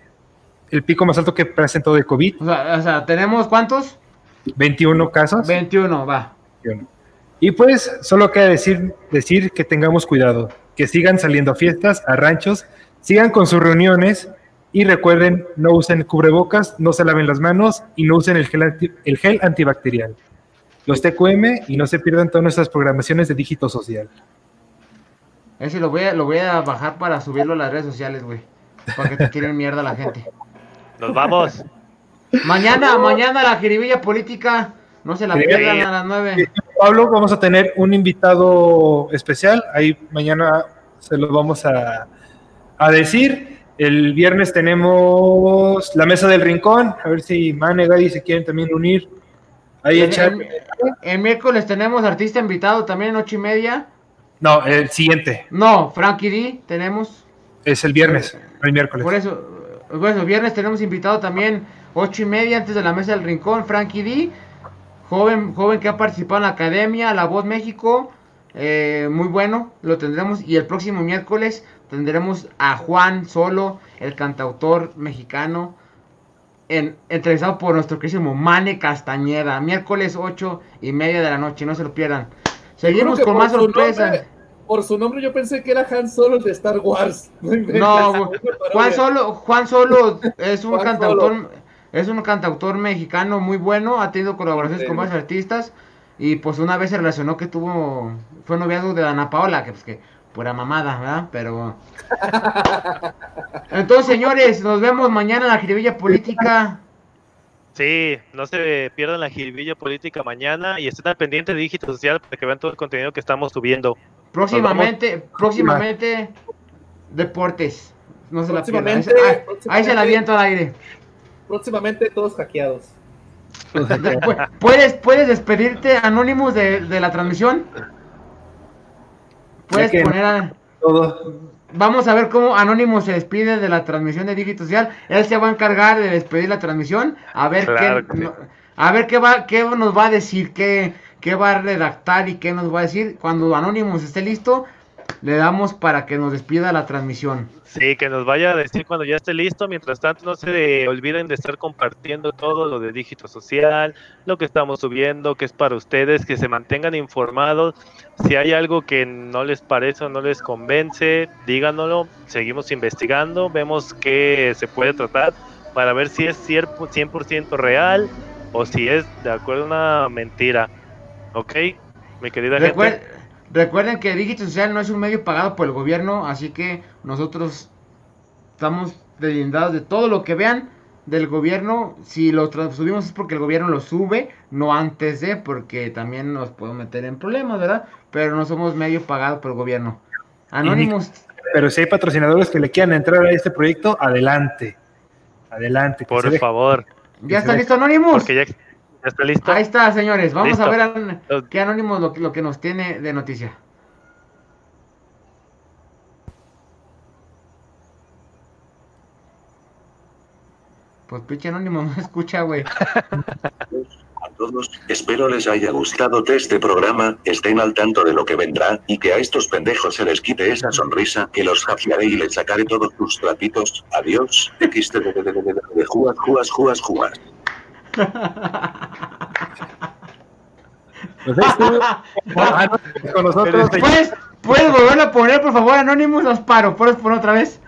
el pico más alto que presentó de COVID. O sea, o sea, ¿tenemos cuántos? 21 casos. 21, va. Y pues solo queda decir, decir que tengamos cuidado, que sigan saliendo a fiestas, a ranchos, sigan con sus reuniones y recuerden, no usen cubrebocas, no se laven las manos y no usen el gel, anti- el gel antibacterial. Los TQM y no se pierdan todas nuestras programaciones de dígito social. Ese lo voy a, lo voy a bajar para subirlo a las redes sociales, güey. Para que te tiren mierda la gente. Nos vamos. Mañana, mañana la jiribilla política. No se la Sí. pierdan a las 9. Pablo, vamos a tener un invitado especial. Ahí mañana se lo vamos a, a decir. El viernes tenemos la mesa del rincón. A ver si Mane, Gary se quieren también unir. Ahí El, echar. el- el miércoles tenemos artista invitado también, ocho y media. No, el siguiente. No, Frankie D tenemos. Es el viernes, el miércoles. Por eso, bueno, viernes tenemos invitado también ocho y media antes de la mesa del rincón, Frankie D, joven, joven que ha participado en la academia, La Voz México, eh, muy bueno, lo tendremos y el próximo miércoles tendremos a Juan Solo, el cantautor mexicano, en, entrevistado por nuestro querísimo Mane Castañeda, miércoles ocho y media de la noche, no se lo pierdan. Seguimos con más sorpresas. nombre- por su nombre yo pensé que era Han Solo de Star Wars. [LAUGHS] No. Juan Solo, Juan Solo es un Juan cantautor, es un cantautor mexicano muy bueno, ha tenido colaboraciones con varios artistas y pues una vez se relacionó que tuvo, fue noviazgo de Ana Paola, que pues que pura mamada, ¿verdad? Pero [LAUGHS] entonces señores, nos vemos mañana en la jiribilla política. Sí, no se pierdan la jiribilla política mañana y estén al pendiente de Dígito Social para que vean todo el contenido que estamos subiendo. Próximamente, próximamente deportes. No se la pierdan. Ahí, Próximamente- ahí- ahí se la próximamente- aviento al aire. Próximamente todos hackeados. Pu- ¿Puedes, puedes despedirte, Anonymous, de, de la transmisión? Puedes poner a... Todo. Vamos a ver cómo Anonymous se despide de la transmisión de Dígito Social. Él se va a encargar de despedir la transmisión. A ver Claro qué... sí. a ver qué va, qué nos va a decir, qué, qué va a redactar y qué nos va a decir. Cuando Anonymous esté listo, le damos para que nos despida la transmisión. Sí, que nos vaya a decir cuando ya esté listo. Mientras tanto, no se olviden de estar compartiendo todo lo de dígito social, lo que estamos subiendo, que es para ustedes, que se mantengan informados. Si hay algo que no les parece o no les convence, díganoslo. Seguimos investigando, vemos qué se puede tratar para ver si es 100% real o si es de acuerdo a una mentira. ¿Ok? Mi querida gente. Recuerden que Dígito Social no es un medio pagado por el gobierno, así que nosotros estamos deslindados de todo lo que vean del gobierno. Si lo subimos es porque el gobierno lo sube, no antes de, porque también nos podemos meter en problemas, ¿verdad? Pero no somos medio pagado por el gobierno. Anónimos. Pero si hay patrocinadores que le quieran entrar a este proyecto, adelante. Adelante. Por favor. ¿Ya está listo Anónimos? Porque ya está listo? Ahí está, señores. Vamos a ver qué anónimo lo, lo que nos tiene de noticia. Pues pinche anónimo no escucha, güey. A todos, espero les haya gustado este programa, estén al tanto de lo que vendrá, y que a estos pendejos se les quite esa sonrisa, que los hackearé y les sacaré todos sus trapitos. Adiós, XT de jugas, jugas, jugas, jugas. Con nosotros. ¿Puedes, ¿Puedes volver a poner, por favor, Anonymous? Los paro. ¿Puedes poner otra vez?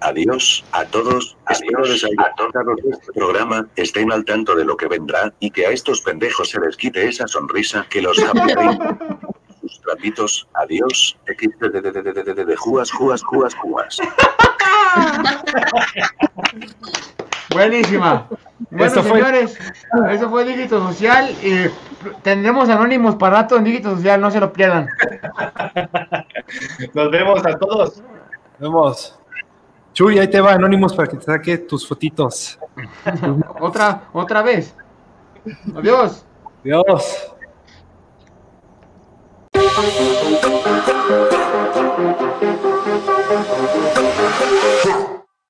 Adiós a todos. Espero les haya tocado este programa, estén al tanto de lo que vendrá, y que a estos pendejos se les quite esa sonrisa, que los sus trapitos. Adiós. de jugas, jugas, jugas, jugas. Buenísima. Bueno, señores, eso fue Dígito Social. Y tendremos anónimos para rato en Dígito Social, no se lo pierdan. Nos vemos a todos. Nos vemos. Chuy, ahí te va Anónimos para que te saque tus fotitos. otra, otra vez. Adiós. Adiós.